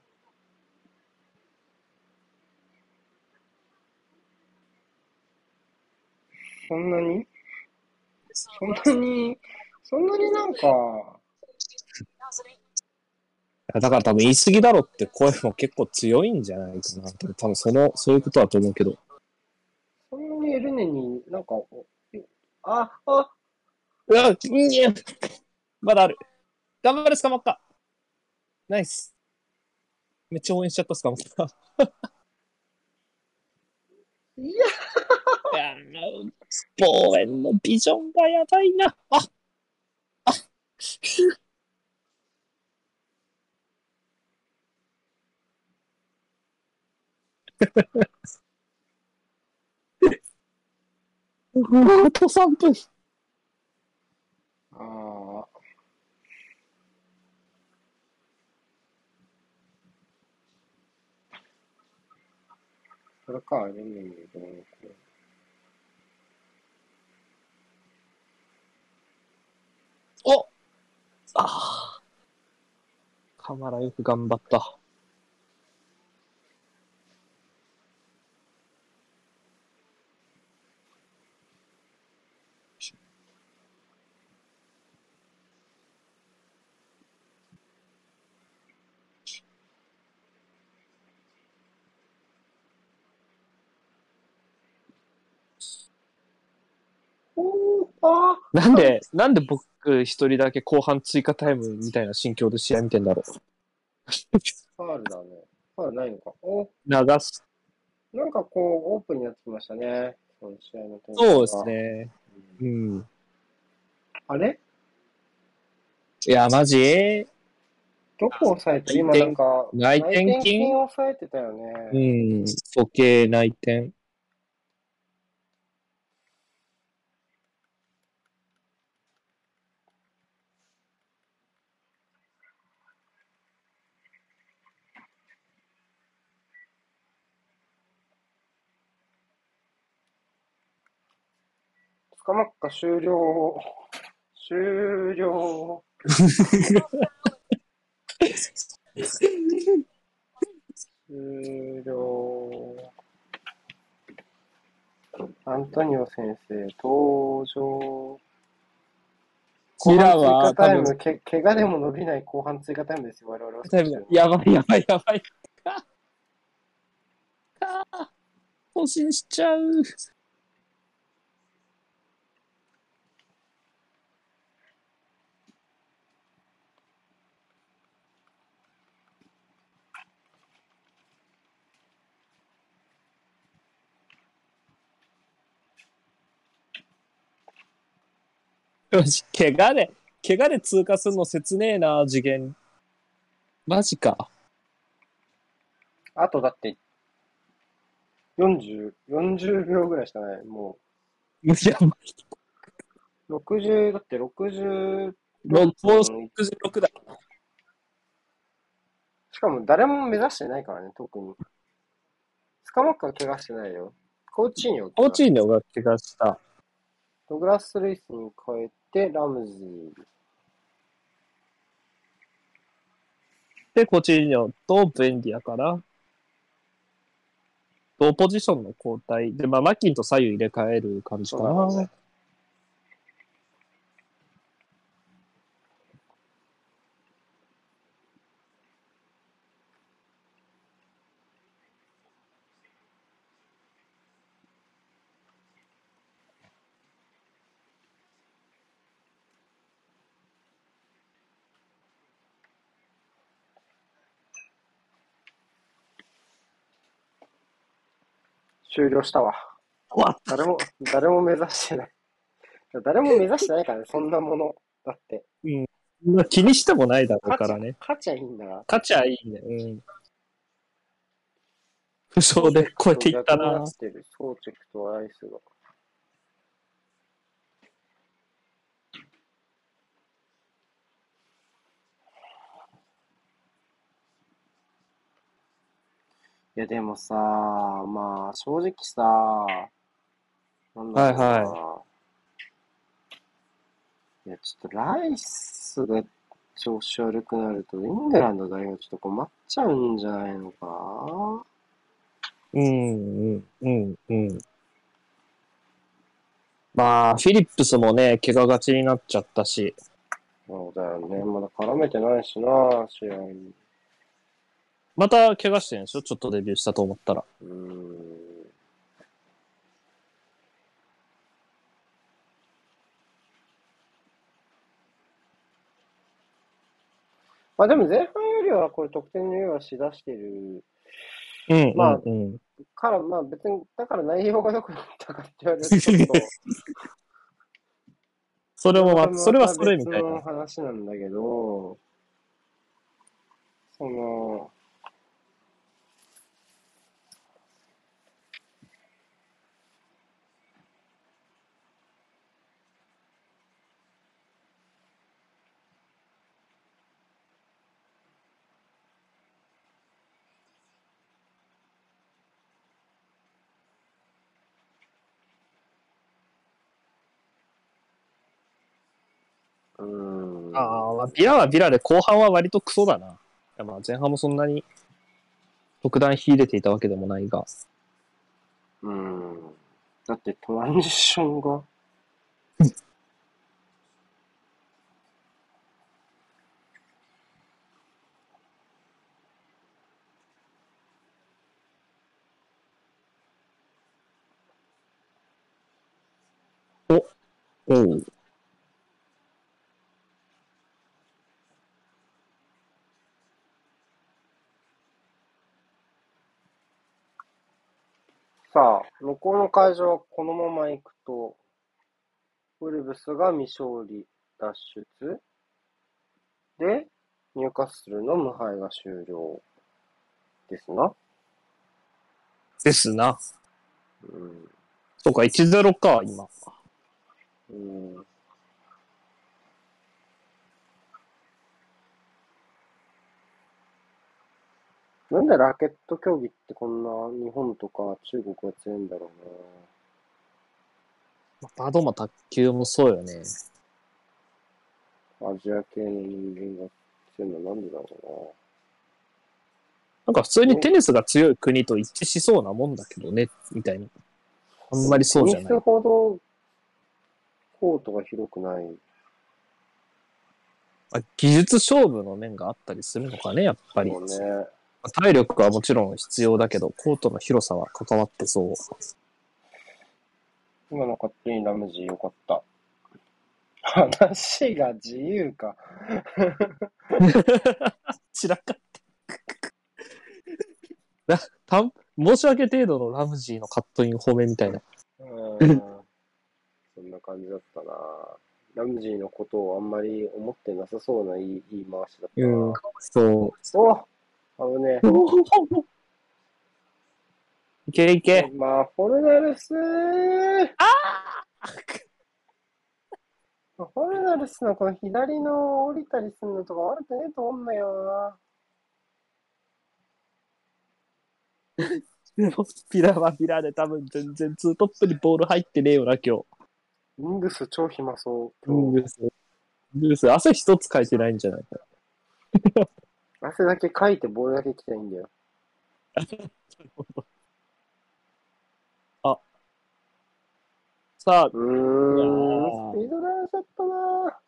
Speaker 1: そんなに？そんなに、そんなになんか?
Speaker 2: だから多分言い過ぎだろって声も結構強いんじゃないかな。多分その、そういうことだと思うけど。
Speaker 1: そんなにエルネになんか、おあ、あ、
Speaker 2: うわ、いやまだある。頑張れ、捕まった。ナイス。めっちゃ応援しちゃった、捕まった。
Speaker 1: いや、
Speaker 2: いやー望遠のビジョンがやばいな。あああと3分。
Speaker 1: ああ。それか、エルネにどうこう
Speaker 2: おああ。カマラよく頑張った。
Speaker 1: おー、あ
Speaker 2: なんで、なんで僕一人だけ後半追加タイムみたいな心境で試合見てんだろう。
Speaker 1: ファールだね。ファールないのか。お、
Speaker 2: 流す。
Speaker 1: なんかこう、オープンになってきましたね。その試合の
Speaker 2: そうです。ね。うん。
Speaker 1: あれ？
Speaker 2: いや、マジ？
Speaker 1: どこ押さえて今なんか、
Speaker 2: 内転筋？
Speaker 1: 内転筋を押さえてたよ
Speaker 2: う
Speaker 1: ね。
Speaker 2: ん。時計内転。
Speaker 1: 捕まっか終了。終了。終了。アントニオ先生、登場。後
Speaker 2: ミラは
Speaker 1: 追加タイム、け怪我でも伸びない後半追加タイムですよ、我々は。
Speaker 2: やばいやばいやばい。ああ更新しちゃう。よし、怪我で、怪我で通過するの切ねえな、次元。マジか。
Speaker 1: あとだって、40、40秒ぐらいしかない。も
Speaker 2: いや、
Speaker 1: う、60、だって60、
Speaker 2: もう66だ。
Speaker 1: しかも誰も目指してないからね、特に。スカマックは怪我してないよ。コーチーニョ。
Speaker 2: コーチーニョが怪我した。
Speaker 1: ドグラス・ルイスに変えて、ラムズー。
Speaker 2: で、コーチーニョとベンディアから、同ポジションの交代。で、まあ、マキンと左右入れ替える感じかな。
Speaker 1: そうだね終了したわ。誰も、誰も目指してない。誰も目指してないからね、そんなもの。だって。
Speaker 2: た。気にしてもないだろうからね。
Speaker 1: 勝ちゃいいんだから。
Speaker 2: 勝ちゃいいね。うん。負傷で超えていったな
Speaker 1: 逆になっ。てる。ソーチェクとアイスが。いや、でもさ、まあ、正直さ、なんだろうな。
Speaker 2: はい
Speaker 1: や、ちょっとライスが調子悪くなると、イングランド代表ちょっと困っちゃうんじゃないのか
Speaker 2: うん、うん、うん、うん。まあ、フィリップスもね、怪我がちになっちゃったし。
Speaker 1: そうだよね。まだ絡めてないしな、試合に。
Speaker 2: また怪我してるんでしょ？ちょっとデビューしたと思ったら。
Speaker 1: うーん。まあでも前半よりはこれ得点の上はしだしてる
Speaker 2: うん、
Speaker 1: まあ
Speaker 2: うん、うん。
Speaker 1: から、まあ別に、だから内容が良くなったかって言われると
Speaker 2: それもま、それはそれみたいな。
Speaker 1: 話なんだけど、その、うーん。
Speaker 2: ああ、まあビラはビラで後半は割とクソだな。いやまあ前半もそんなに特段秀でていたわけでもないが。
Speaker 1: うん。だってトランジションが、
Speaker 2: う
Speaker 1: さあ、向こうの会場はこのまま行くと、ウルブスが未勝利脱出で、ニューカッスルの無敗が終了ですな。
Speaker 2: ですな。
Speaker 1: うん。
Speaker 2: そうか、1-0か、今。
Speaker 1: うん。なんでラケット競技ってこんな日本とか中国が強いんだろ
Speaker 2: バドも卓球もそうよね。
Speaker 1: うな。アジア系の人間が強いのはなんでだろ
Speaker 2: なんか普通にテニスが強い国と一致しそうなもんだけどね、みたいな。あんまり
Speaker 1: うな。
Speaker 2: そうじゃない
Speaker 1: テニス。ほどコートが広くない。
Speaker 2: まあ技術勝負の面があったりするのかね、やっぱり。
Speaker 1: そうね。
Speaker 2: 体力はもちろん必要だけど、コートの広さは関わってそう。
Speaker 1: 今の勝手にラムジーよかった。話が自由か。
Speaker 2: 散らかった。なたん申し訳程度のラムジーのカットイン褒めみたいな。
Speaker 1: うん。そんな感じだったな。ラムジーのことをあんまり思ってなさそうな言い言い回しだったな。
Speaker 2: うん。そう。
Speaker 1: お危ね
Speaker 2: いけい
Speaker 1: え。
Speaker 2: け。
Speaker 1: まあ、フォルナルス フォルナルスのこの左の降りたりするのとか悪くねえと思うんだよな。
Speaker 2: でも、ピラはピラで多分全然ツートップにボール入ってねえよな、今
Speaker 1: イングス超暇そう。
Speaker 2: 日。うんです。です。汗一つかいてないんじゃないか。
Speaker 1: 汗だけかいてボールだけ来たいんだよ。
Speaker 2: さあ、
Speaker 1: うーん、スピードダウンしちゃったな。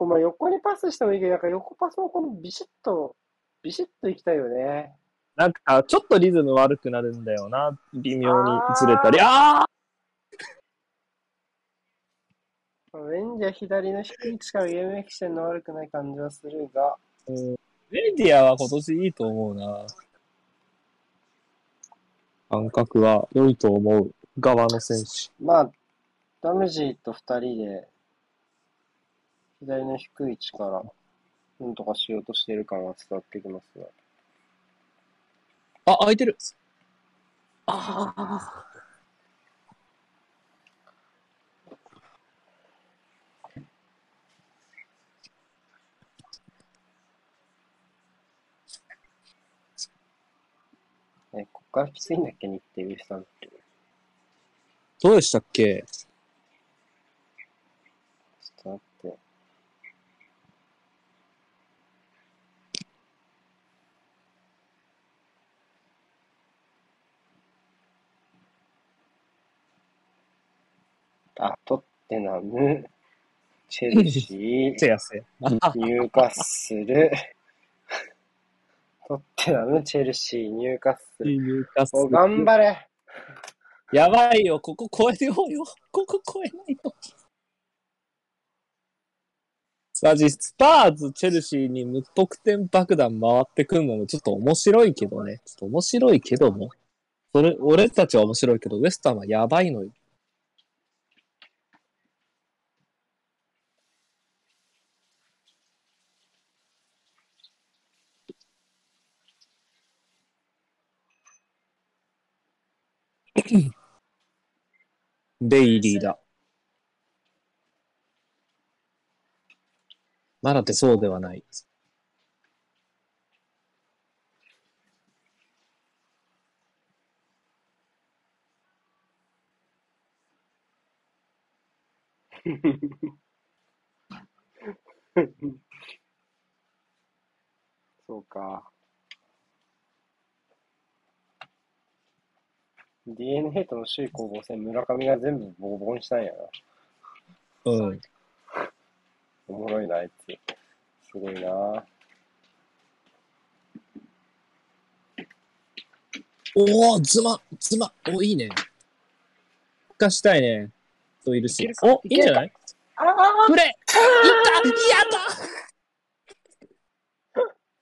Speaker 1: お前横にパスしてもいいけど、なんか横パスもこのビシッと、ビシッと行きたいよね。
Speaker 2: なんか、ちょっとリズム悪くなるんだよな。微妙にずれたり。ああ
Speaker 1: レンジャー左の低い位置からゲームメイクしてるの悪くない感じはするが、
Speaker 2: うんメディアは今年いいと思うな。感覚は良いと思う側の選手。
Speaker 1: まあ、ダムジーと二人で、左の低い位置から、なんとかしようとしている感は伝わってきますが。
Speaker 2: あ、空いてる。ああ。
Speaker 1: からきついんだっけ、日程ウエスタンって。
Speaker 2: どうでしたっけ？
Speaker 1: ちょっと待って。あ、トッテナム、チェルシー、ニューカッスル、トッテナム、チェルシー、ニューカッスル。
Speaker 2: 入荷す
Speaker 1: お、頑張れ
Speaker 2: やばいよ、ここ超えようよ。ここ超えないと。マジ、スパーズ、チェルシーに無得点爆弾回ってくるのもちょっと面白いけどね。ちょっと面白いけども。それ、俺たちは面白いけど、ウエスタンはやばいのよ。ベイリーだ。まだってそうではない。
Speaker 1: そうか。DNA との首位攻防戦、村上が全部ボコボコにしたんやな。
Speaker 2: うん。
Speaker 1: おもろいな、あいつ。すごいな。
Speaker 2: おお、ズマ、ズマ、お、いいね。化したいね。といるしお、いいんじゃない
Speaker 1: ああ
Speaker 2: プレイいったやった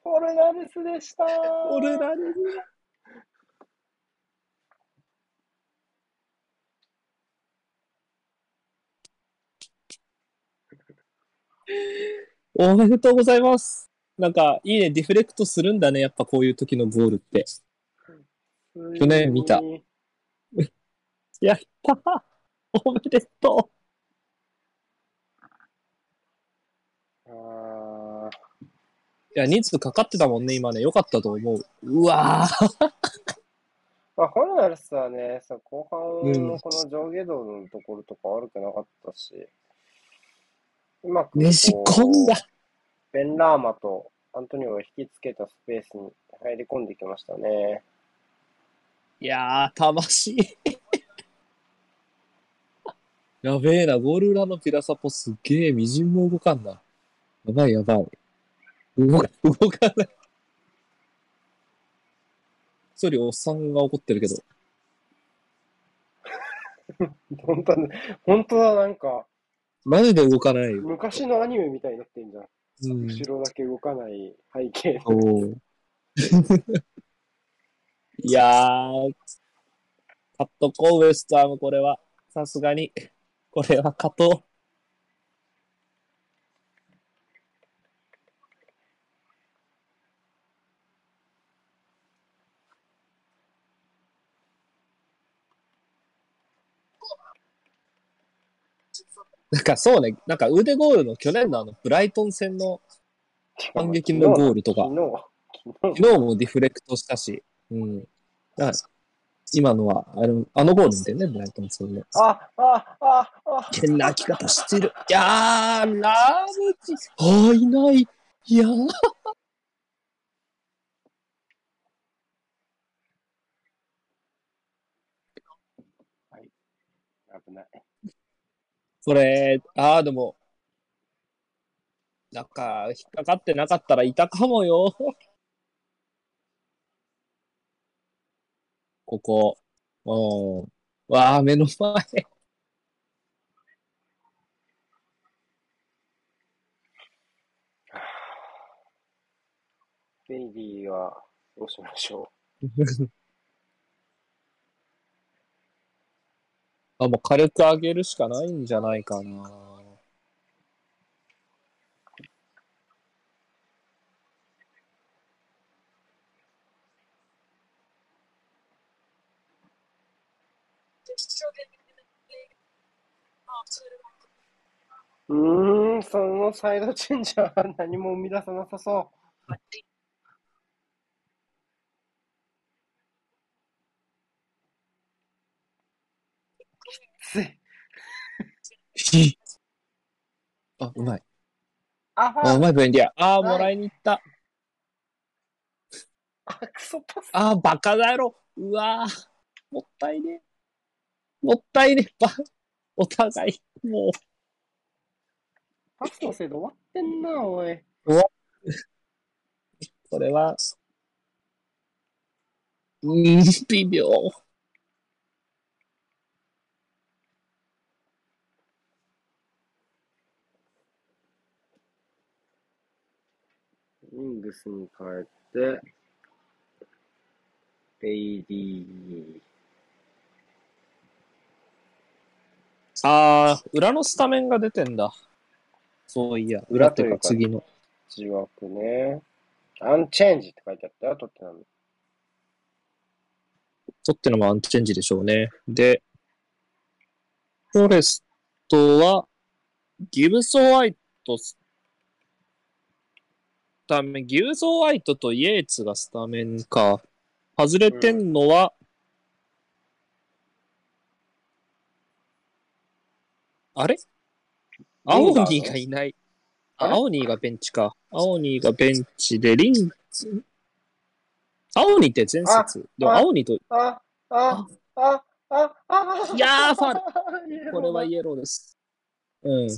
Speaker 1: フォルナルスでした
Speaker 2: 俺らに。おめでとうございます。なんか、いいね、ディフレクトするんだね、やっぱこういう時のゴールって。去年見たやったおめでと
Speaker 1: あー
Speaker 2: ういや、人数かかってたもんね、今ね。よかったと思う。うわぁ。
Speaker 1: まあ、フォルナルスはね、さ後半
Speaker 2: うん
Speaker 1: のこの上下動のところとか悪くなかったし、うまく
Speaker 2: ねじ込んだ。
Speaker 1: ベン・ラーマとアントニオが引きつけたスペースに入り込んできましたね。
Speaker 2: いやー、魂。やべえな、ゴール裏のピラサポすげえ、みじんも動かんな。やばいやばい。動か、動かない。一人おっさんが怒ってるけど。
Speaker 1: 本当だね、本当だ、なんか、
Speaker 2: マジで動かないよ。
Speaker 1: 昔のアニメみたいになってんじゃん。
Speaker 2: うん。
Speaker 1: 後ろだけ動かない背景。
Speaker 2: そう。いやー、買っとこう、ウエストハム、これは。さすがに。これは勝とう。なんかそうね、なんか腕ゴールの去年のあのブライトン戦の反撃のゴールとか
Speaker 1: 昨日、
Speaker 2: もディフレクトしたし、うん。だから今のは、あの、あのゴールみたいね、ブライトン戦の。
Speaker 1: あ、あ、あ、あ、
Speaker 2: 変な開き方してる。いやー、ラムチ、あー、いない。いやー。
Speaker 1: 危ない。
Speaker 2: これ、あー、でも、なんか、引っかかってなかったらいたかもよ。ここ。うん。わあ、目の前。
Speaker 1: ベイビーはどうしましょ
Speaker 2: あ、もう火力上げるしかないんじゃないかな。
Speaker 1: うーん、そのサイドチェンジャーは何も生み出さなさそう。つい。
Speaker 2: あ、うまい。
Speaker 1: あ
Speaker 2: あ、うまいブエンディア。あー、
Speaker 1: はい
Speaker 2: もらいに行った。
Speaker 1: あ、クソパス。
Speaker 2: あー、バカだろ。うわー。もったいね。もったいね。ば、お互い、もう。
Speaker 1: パスのせいで終わってんな、おい。
Speaker 2: これは、うーん、微妙。
Speaker 1: イングスに変えて、ベイリー。
Speaker 2: あー、裏のスタメンが出てんだ。そういや、裏っていうか次の。
Speaker 1: 字枠ね。アンチェンジって書いてあったよ、とってなの。
Speaker 2: 取ってのもアンチェンジでしょうね。で、フォレストは、ギブソン・ワイトスタメン、ギブソン・ワイトとイエーツがスタメンか。外れてんのは、あれ？アオニーがいない。アオニーがベンチか。アオニーがベンチで、リンツ、アオニーって前節。でも
Speaker 1: あ
Speaker 2: アオニーと、
Speaker 1: あ、あ、あ、あ、あ、
Speaker 2: いやーファウ
Speaker 1: ル
Speaker 2: これはイエローです。うん。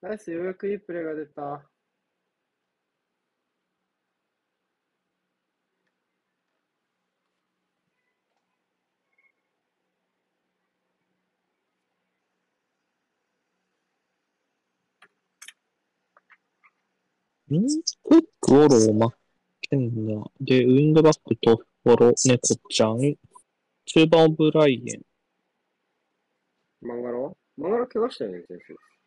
Speaker 1: ナイス、ようやくいいプレーが出た。
Speaker 2: んクック、オロー、マッケンナー。で、ウィングバックとフォロ、ネコちゃん。中盤オブライエン。
Speaker 1: マンガロマンガロ怪我したよね、先生。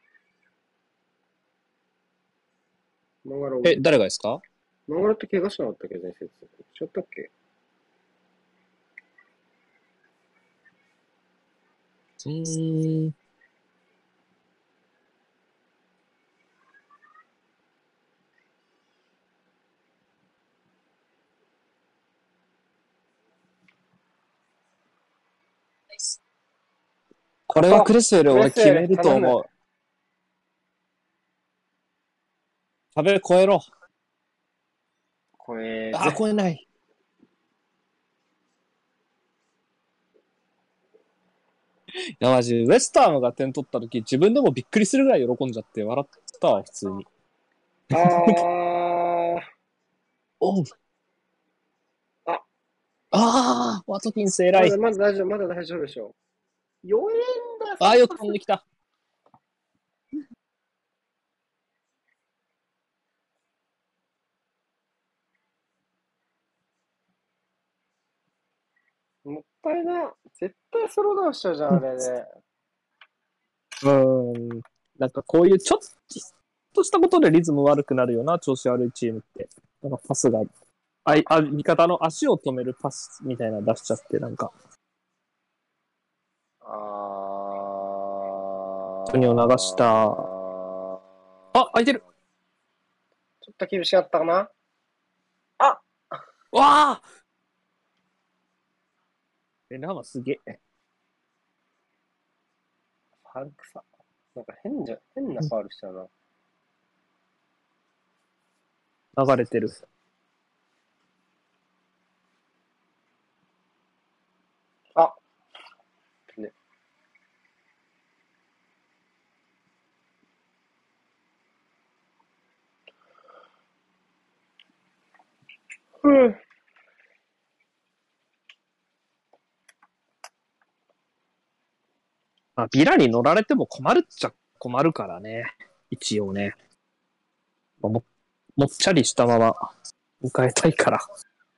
Speaker 1: マンガロ、
Speaker 2: え、誰がですか？
Speaker 1: マンガロって怪我しなかったっけ、前節。しちゃったっけ？
Speaker 2: うーん。これはクレスウェル俺決めると思う。壁越えろ。
Speaker 1: これ、
Speaker 2: あ、越えない。いや、マジ、ウエスタームが点取った時、自分でもびっくりするぐらい喜んじゃって笑ったわ、普通に。
Speaker 1: あー、
Speaker 2: おう。ああ、ワトキンス偉い
Speaker 1: まだ。大丈夫、まだ大丈夫でしょ。弱えんだよ。
Speaker 2: ああ、よく飛んできた。
Speaker 1: もったいな。絶対スローダウンしちゃうじゃん、あれで。
Speaker 2: うーん。なんかこういうちょっとしたことでリズム悪くなるよな、調子悪いチームって。なんかパスが、あいあ味方の足を止めるパスみたいなの出しちゃって、なんか、
Speaker 1: あー。
Speaker 2: 国を流した
Speaker 1: あ
Speaker 2: あ、空いてる
Speaker 1: ちょっと厳しかったかな
Speaker 2: わあえ、ラマすげえ。
Speaker 1: ファルクさ。なんか変じゃ、変なファールしたな。
Speaker 2: 流れてる。
Speaker 1: あね。うん。
Speaker 2: あ、ビラに乗られても困るっちゃ困るからね。一応ね。まあももっちゃりしたまま迎えたいから。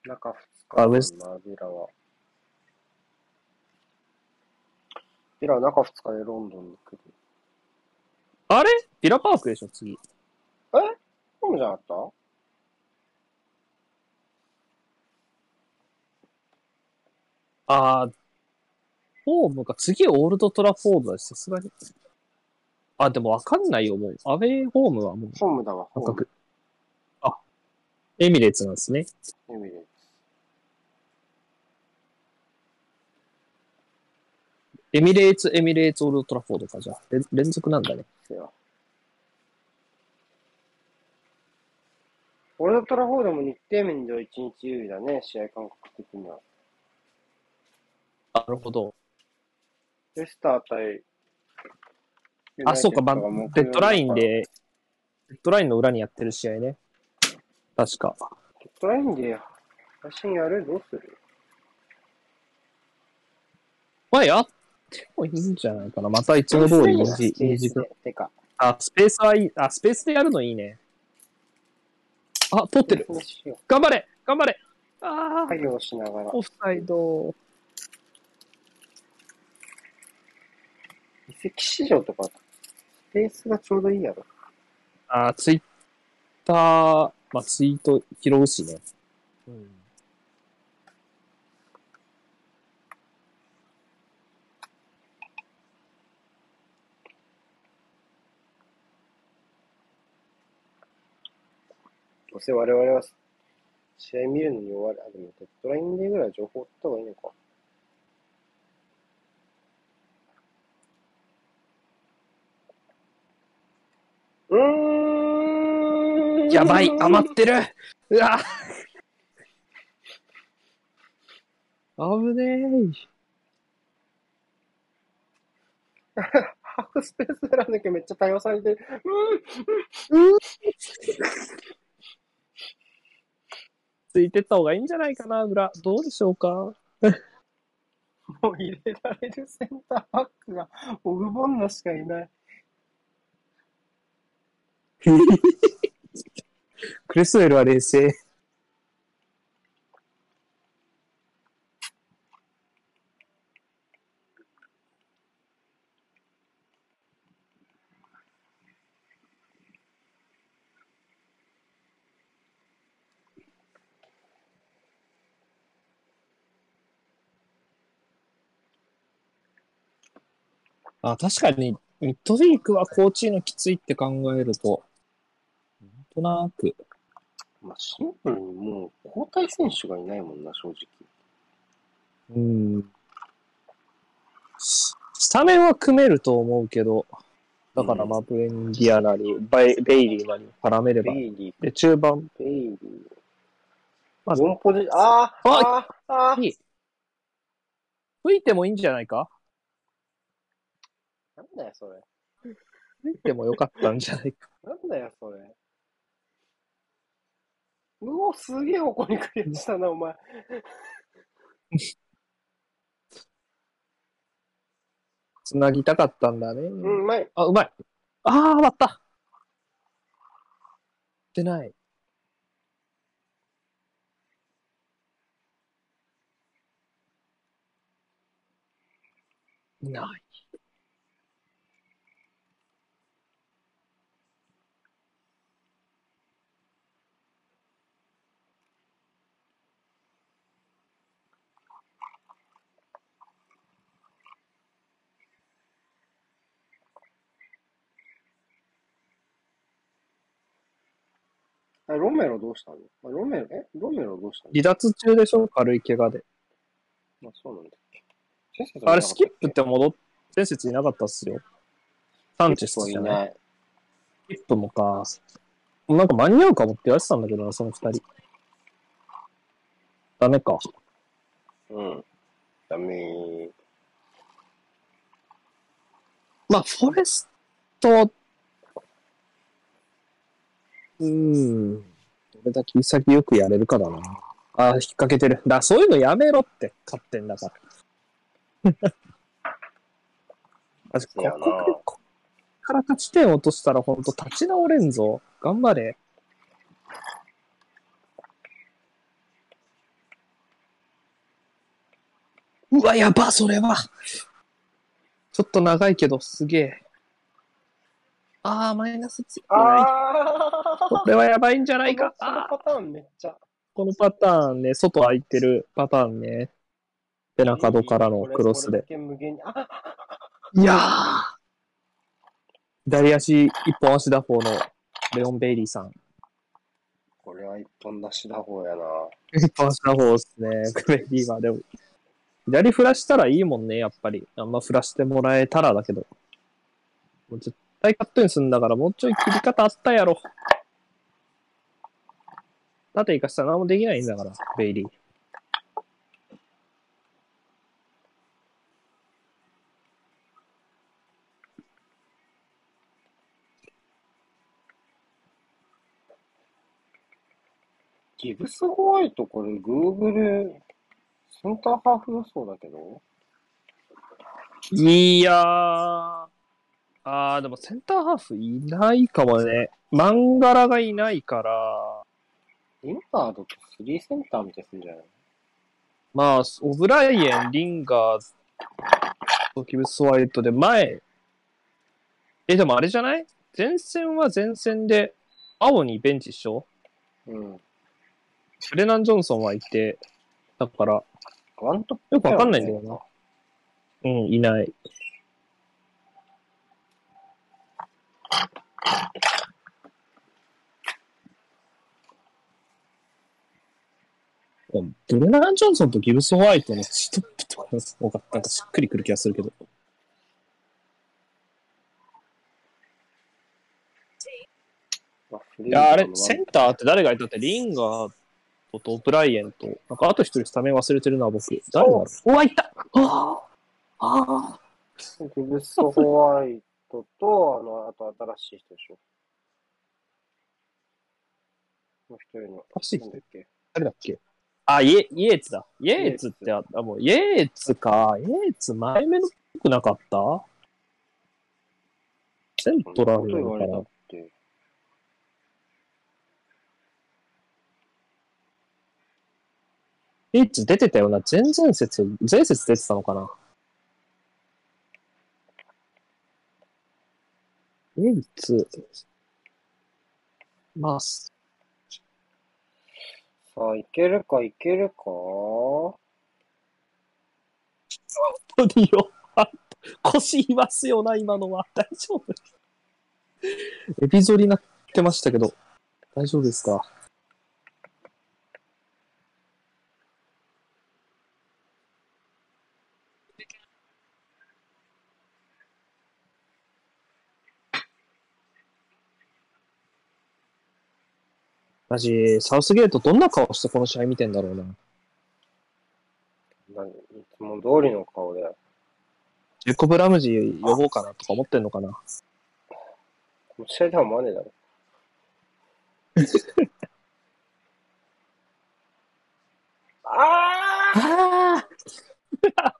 Speaker 1: 中2
Speaker 2: あウエス
Speaker 1: 日な、ビラは。ビラは中2日でロンドンに来る。
Speaker 2: あれ？ビラパークでしょ、次。
Speaker 1: ホームじゃなかった？
Speaker 2: あー、ホームが次オールドトラフォードだし、さすがに。あ、でもわかんないよ、もう。アウェイホームはもう、
Speaker 1: ホームだわ、ホーム。
Speaker 2: あ、エミレーツなんですね。
Speaker 1: エミレーツ。
Speaker 2: エミレーツ、エミレーツ、オールドトラフォードか、じゃあ。連連続なんだね。
Speaker 1: せや。俺のトラフォードも日程面では一日有利だね、試合感覚的には。
Speaker 2: なるほど。
Speaker 1: レスター対、
Speaker 2: あ、そうか、まあ、
Speaker 1: ユナイテッドが木曜
Speaker 2: デッドラインで、デッドラインの裏にやってる試合ね。確か。
Speaker 1: デッドラインで配信やるどうする
Speaker 2: まあ、やってもいいんじゃないかな。またいつも通り2時、
Speaker 1: スペー
Speaker 2: 2時
Speaker 1: スでてか、
Speaker 2: あ、スペースはいい。あ、スペースでやるのいいね。あ、取ってる。頑張れ頑張れあ
Speaker 1: う。
Speaker 2: あ、
Speaker 1: 作業しながら。
Speaker 2: オフサイド。
Speaker 1: 移籍市場とか、スペースがちょうどいいやろ。
Speaker 2: あー、ツイッター、まあ、ツイート拾うしね。うん。
Speaker 1: どうせ我々は試合見るのに終わる。あ、でもデッドラインでぐらい情報追った方がいいのか。うーん。
Speaker 2: やばい余ってるうわ危ね
Speaker 1: ハーフスペース選んだけめっちゃ対応されてる。
Speaker 2: ついてった方がいいんじゃないかな、裏。どうでしょうか？
Speaker 1: もう入れられるセンターバックがオグボンナしかいない。
Speaker 2: クレスウェルは冷静。あ、確かに、ミッドウィークはコーチのきついって考えると、となく、
Speaker 1: まあ、シンプルにもう交代選手がいないもんな、正直。
Speaker 2: うん。ススタメンは組めると思うけど、だからまあ、ブレンディアなり、バイベイリーなり絡めれば。
Speaker 1: ベイリー、
Speaker 2: で、中盤、
Speaker 1: ベイリー。
Speaker 2: まず
Speaker 1: 4ポジ、あーあーあー
Speaker 2: いい。吹いてもいいんじゃないか？
Speaker 1: なんだよ、それ。
Speaker 2: 吹いてもよかったんじゃないか。
Speaker 1: なんだよ、それ。うお、すげえ方向にクリアしたな、お前。
Speaker 2: つなぎたかったんだね。
Speaker 1: うん、うまい。
Speaker 2: あ、うまい。ああ、割った。出ない。ない。
Speaker 1: あロメロどうしたの？あロメロ、え？ロメロどうしたの？
Speaker 2: 離脱中でしょ？軽い怪我で。
Speaker 1: あ、そうなんだっけ。
Speaker 2: あれ、スキップって戻っ、前節いなかったっすよ。サンチェスじゃない。スキップもか。なんか間に合うかもって言われてたんだけどな、その二人。ダメか。
Speaker 1: うん。ダメ
Speaker 2: まあ、フォレスト、うーん。どれだけ潔くやれるかだな。あー、引っ掛けてる。だ、そういうのやめろって、勝ってんだから。あこ
Speaker 1: いやな
Speaker 2: こでこっから勝ち点落としたらほんと立ち直れんぞ。頑張れ。うわ、やば、それは。ちょっと長いけど、すげえ。あー、マイナスついてない。
Speaker 1: あ
Speaker 2: これはやばいんじゃ
Speaker 1: あ
Speaker 2: ないか。
Speaker 1: そのパターンめっちゃ。
Speaker 2: このパターンね、外空いてるパターンね。背中角からのクロスで。いやー左足一本足打法のレオン・ベイリーさん。
Speaker 1: これは一本出しだ方やな。
Speaker 2: 一本足打法ですね、ベイリーは。でも、左振らしたらいいもんね、やっぱり。あんま振らしてもらえたらだけど。もう絶対カットインすんだから、もうちょい切り方あったやろ。縦行かしたら何もできないんだから、ベイリー。
Speaker 1: ギブスホワイト、これ、Google、センターハーフ予想だけど、
Speaker 2: いやー。あー、でもセンターハーフいないかもね。マンガラがいないから、
Speaker 1: リンガードと3センターみたいにするんじゃない？
Speaker 2: まあ、オブライエン、リンガーとギブスホワイトで前、え、でもあれじゃない？前線は前線で、青にベンチ一緒？
Speaker 1: うん。
Speaker 2: フレナン・ジョンソンはいて、だから、
Speaker 1: ワントップ
Speaker 2: よくわかんないんだよな。うん、いない。ブレナン・ジョンソンとギブス・ホワイトのストップとかの方がなんかしっくりくる気がするけど。いや、あれ、
Speaker 1: セ
Speaker 2: センターって誰がいたって、リンガーととオブライエンと、なんかあと一人スタメン忘れてるな、僕。誰だろう。うわ、いたああああ
Speaker 1: ギブスホワイトと、あの、あと新しい人でしょ。もう一人の。
Speaker 2: 新しい人
Speaker 1: だっけ
Speaker 2: 誰だっけ？あ、イエ、イエーツだ。イエーツってあ、あもう、イエーツか。イエーツ前目のっぽくなかった？セントラルなのかな？イエーツ出てたよな。前々節、前節出てたのかな？イエーツ。まあ、
Speaker 1: さあ、いけるか、いけるか？
Speaker 2: 本当によ。あ 腰言わすよな、今のは。大丈夫？エビ反りになってましたけど、大丈夫ですか？マジ、サウスゲートどんな顔してこの試合見てんだろうな。
Speaker 1: 何いつも通りの顔で。
Speaker 2: ジェコブ・ラムジー呼ぼうかなとか思ってんのかな。
Speaker 1: この試合ではマネだろ。あ
Speaker 2: あ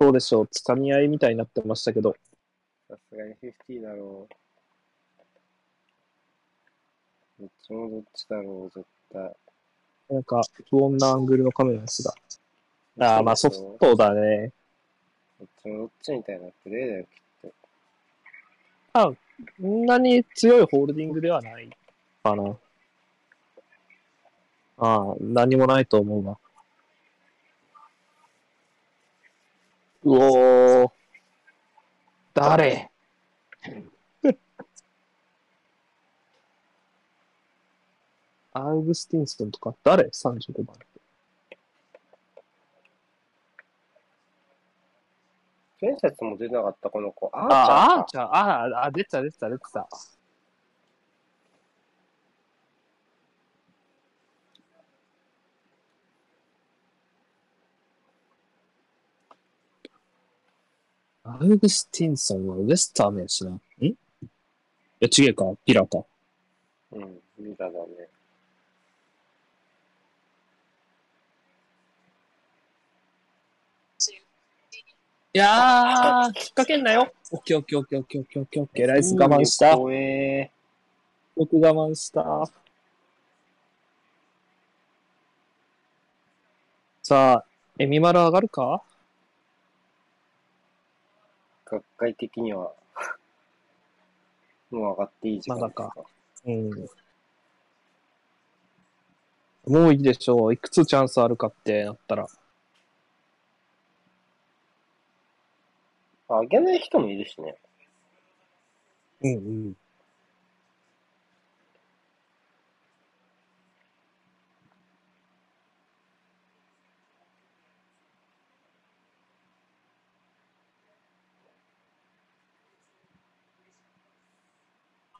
Speaker 2: どうでしょう、つかみ合いみたいになってましたけど。
Speaker 1: がに50だろう。どっちもどっちだろう、絶対。
Speaker 2: なんか、不穏なアングルのカメラですが。ああ、まあソフトだね。
Speaker 1: どっちもどっちみたいなプレーだよ、きっと。
Speaker 2: そんなに強いホールディングではないかな。ああ、何もないと思うわ。うおー。誰？アウグスティンソンとか誰 ?35 番。
Speaker 1: 前節も出なかった、この子。あー
Speaker 2: あ、あー
Speaker 1: か
Speaker 2: ちゃん、ああ、出てた、出てた、出てた。アウグスティンソンはウエスタームやしな。んいや、違えか、ピラか。
Speaker 1: うん、ミラだね。
Speaker 2: いやー、引っ掛けんなよ。オッケーオッケーオッケーオッケーオッケーオッケーオッケー。ライス我慢した。よ
Speaker 1: 怖え
Speaker 2: く我慢した。さあ、エミマル上がるか？
Speaker 1: 学会的には、もう上がっていい時間ですか？
Speaker 2: まだうん。もういいでしょう。いくつチャンスあるかってなったら。
Speaker 1: あ、げない人もいるしね。
Speaker 2: うんうん。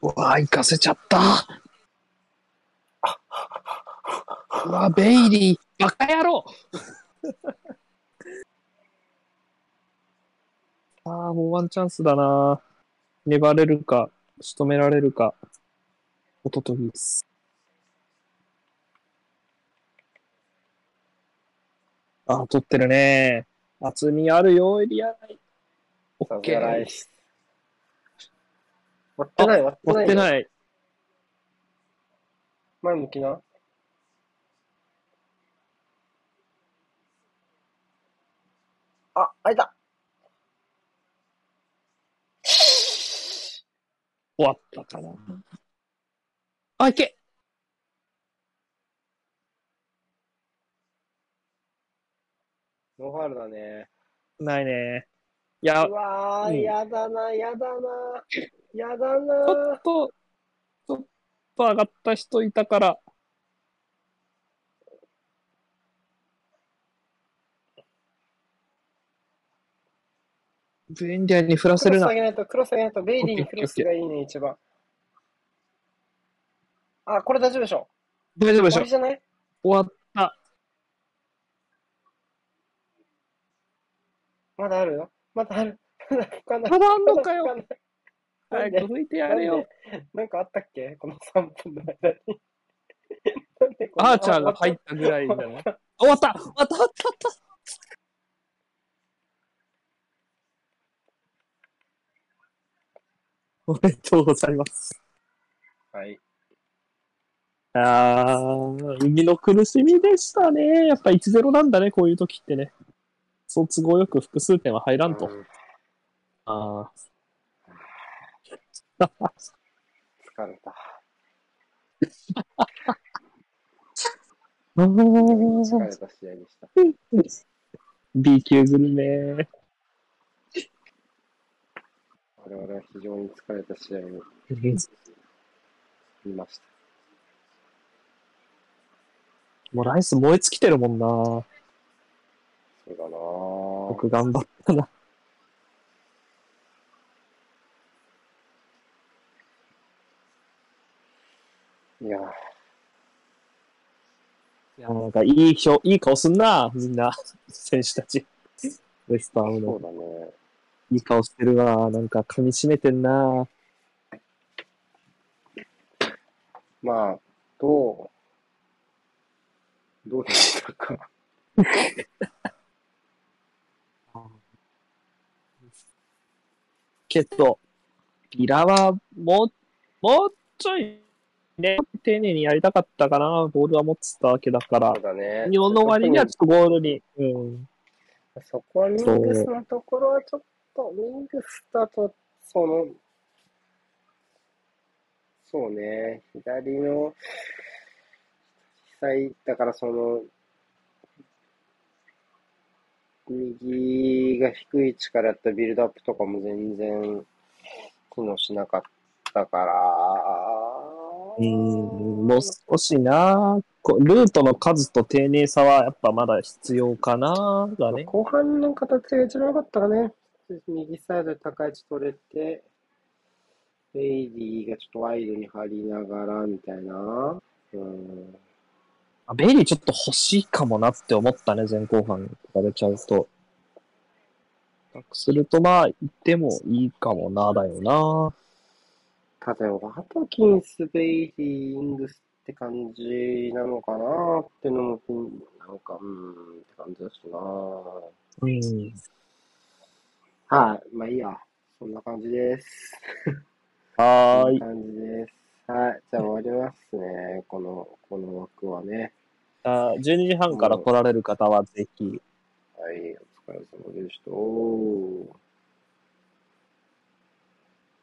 Speaker 2: うわ行かせちゃった。うわ、ベイリー、バカ野郎ああ、もうワンチャンスだな。粘れるか、仕留められるか。おととぎです。ああ、取ってるね。厚みあるよ、エリア内。オッケー。
Speaker 1: ス。割ってない、割ってない。い。
Speaker 2: 割ってない。
Speaker 1: 前向きな？あ、あいた。
Speaker 2: 終わったかな。あ、いけ
Speaker 1: ノーファールだね。
Speaker 2: ないね。いや、
Speaker 1: うわー、
Speaker 2: うん
Speaker 1: やだな、やだな。やだ
Speaker 2: ちょ
Speaker 1: な
Speaker 2: っ。と、ちょっと上がった人いたから。ブエンディアに振らせるな。
Speaker 1: げないと、げないと、ベイリーにクロスがいいね、一番。あ、これ大丈夫でしょ。
Speaker 2: 大丈夫でしょ
Speaker 1: 終わりじゃない？
Speaker 2: 終わった。
Speaker 1: まだあるよ。まだある。まだ
Speaker 2: あんのかよ
Speaker 1: まだ吹かない
Speaker 2: 早く吹いてやれよ。
Speaker 1: なんかあったっけ？この3分の間に。
Speaker 2: アーチャーが入ったぐらいじゃない？終わった終わった終わった終わったおめでとうございます。
Speaker 1: はい。
Speaker 2: あー、海の苦しみでしたね。やっぱ1-0なんだね、こういう時ってね。そう都合よく複数点は入らんと。
Speaker 1: うん
Speaker 2: あ
Speaker 1: 疲れた。
Speaker 2: ー。
Speaker 1: 疲れた試合でした。
Speaker 2: B 級グルメ。
Speaker 1: 我々は非常に疲れた試合を見ました。
Speaker 2: もうライス燃え尽きてるもんな。
Speaker 1: そうだなぁ。
Speaker 2: 僕頑張ったな。
Speaker 1: いや
Speaker 2: いや、なんかいい表、いい顔すんな、みんな、選手たち。ウエスタームの
Speaker 1: そう。だね。
Speaker 2: いい顔してるわ。なんか噛み締めてんな。
Speaker 1: まあ、どう、どうでしたか？
Speaker 2: けど、ビラはもう、もうちょい、ね、丁寧にやりたかったかな。ボールは持ってたわけだから
Speaker 1: そう。だね。
Speaker 2: 日本の割にはちょっとゴールに。うん。
Speaker 1: そこはミングスのところはちょっと、ミングスだと、その、そうね、左の、実際、だからその、右が低い位置からやったビルドアップとかも全然機能しなかったから、
Speaker 2: うん、もう少しなルートの数と丁寧さはやっぱまだ必要かなだね。
Speaker 1: 後半の形が一番良かったかね。右サイドで高い位置取れて、ベイリーがちょっとワイドに張りながらみたいな。うん。
Speaker 2: あベイリーちょっと欲しいかもなって思ったね、前後半に比べちゃうと。するとまあ、言ってもいいかもな、だよな。
Speaker 1: ただ、ワトキンス、ベイリー、イングスって感じなのかなってのも、うんなんか、うん、って感じだしな。
Speaker 2: うん。
Speaker 1: はい、まあいいや。そんな感じです。
Speaker 2: はーい。
Speaker 1: 感じです。はい、じゃあ終わりますね。この、この枠はね。
Speaker 2: あ12時半から来られる方はぜひ。
Speaker 1: はい、お疲れ様でした。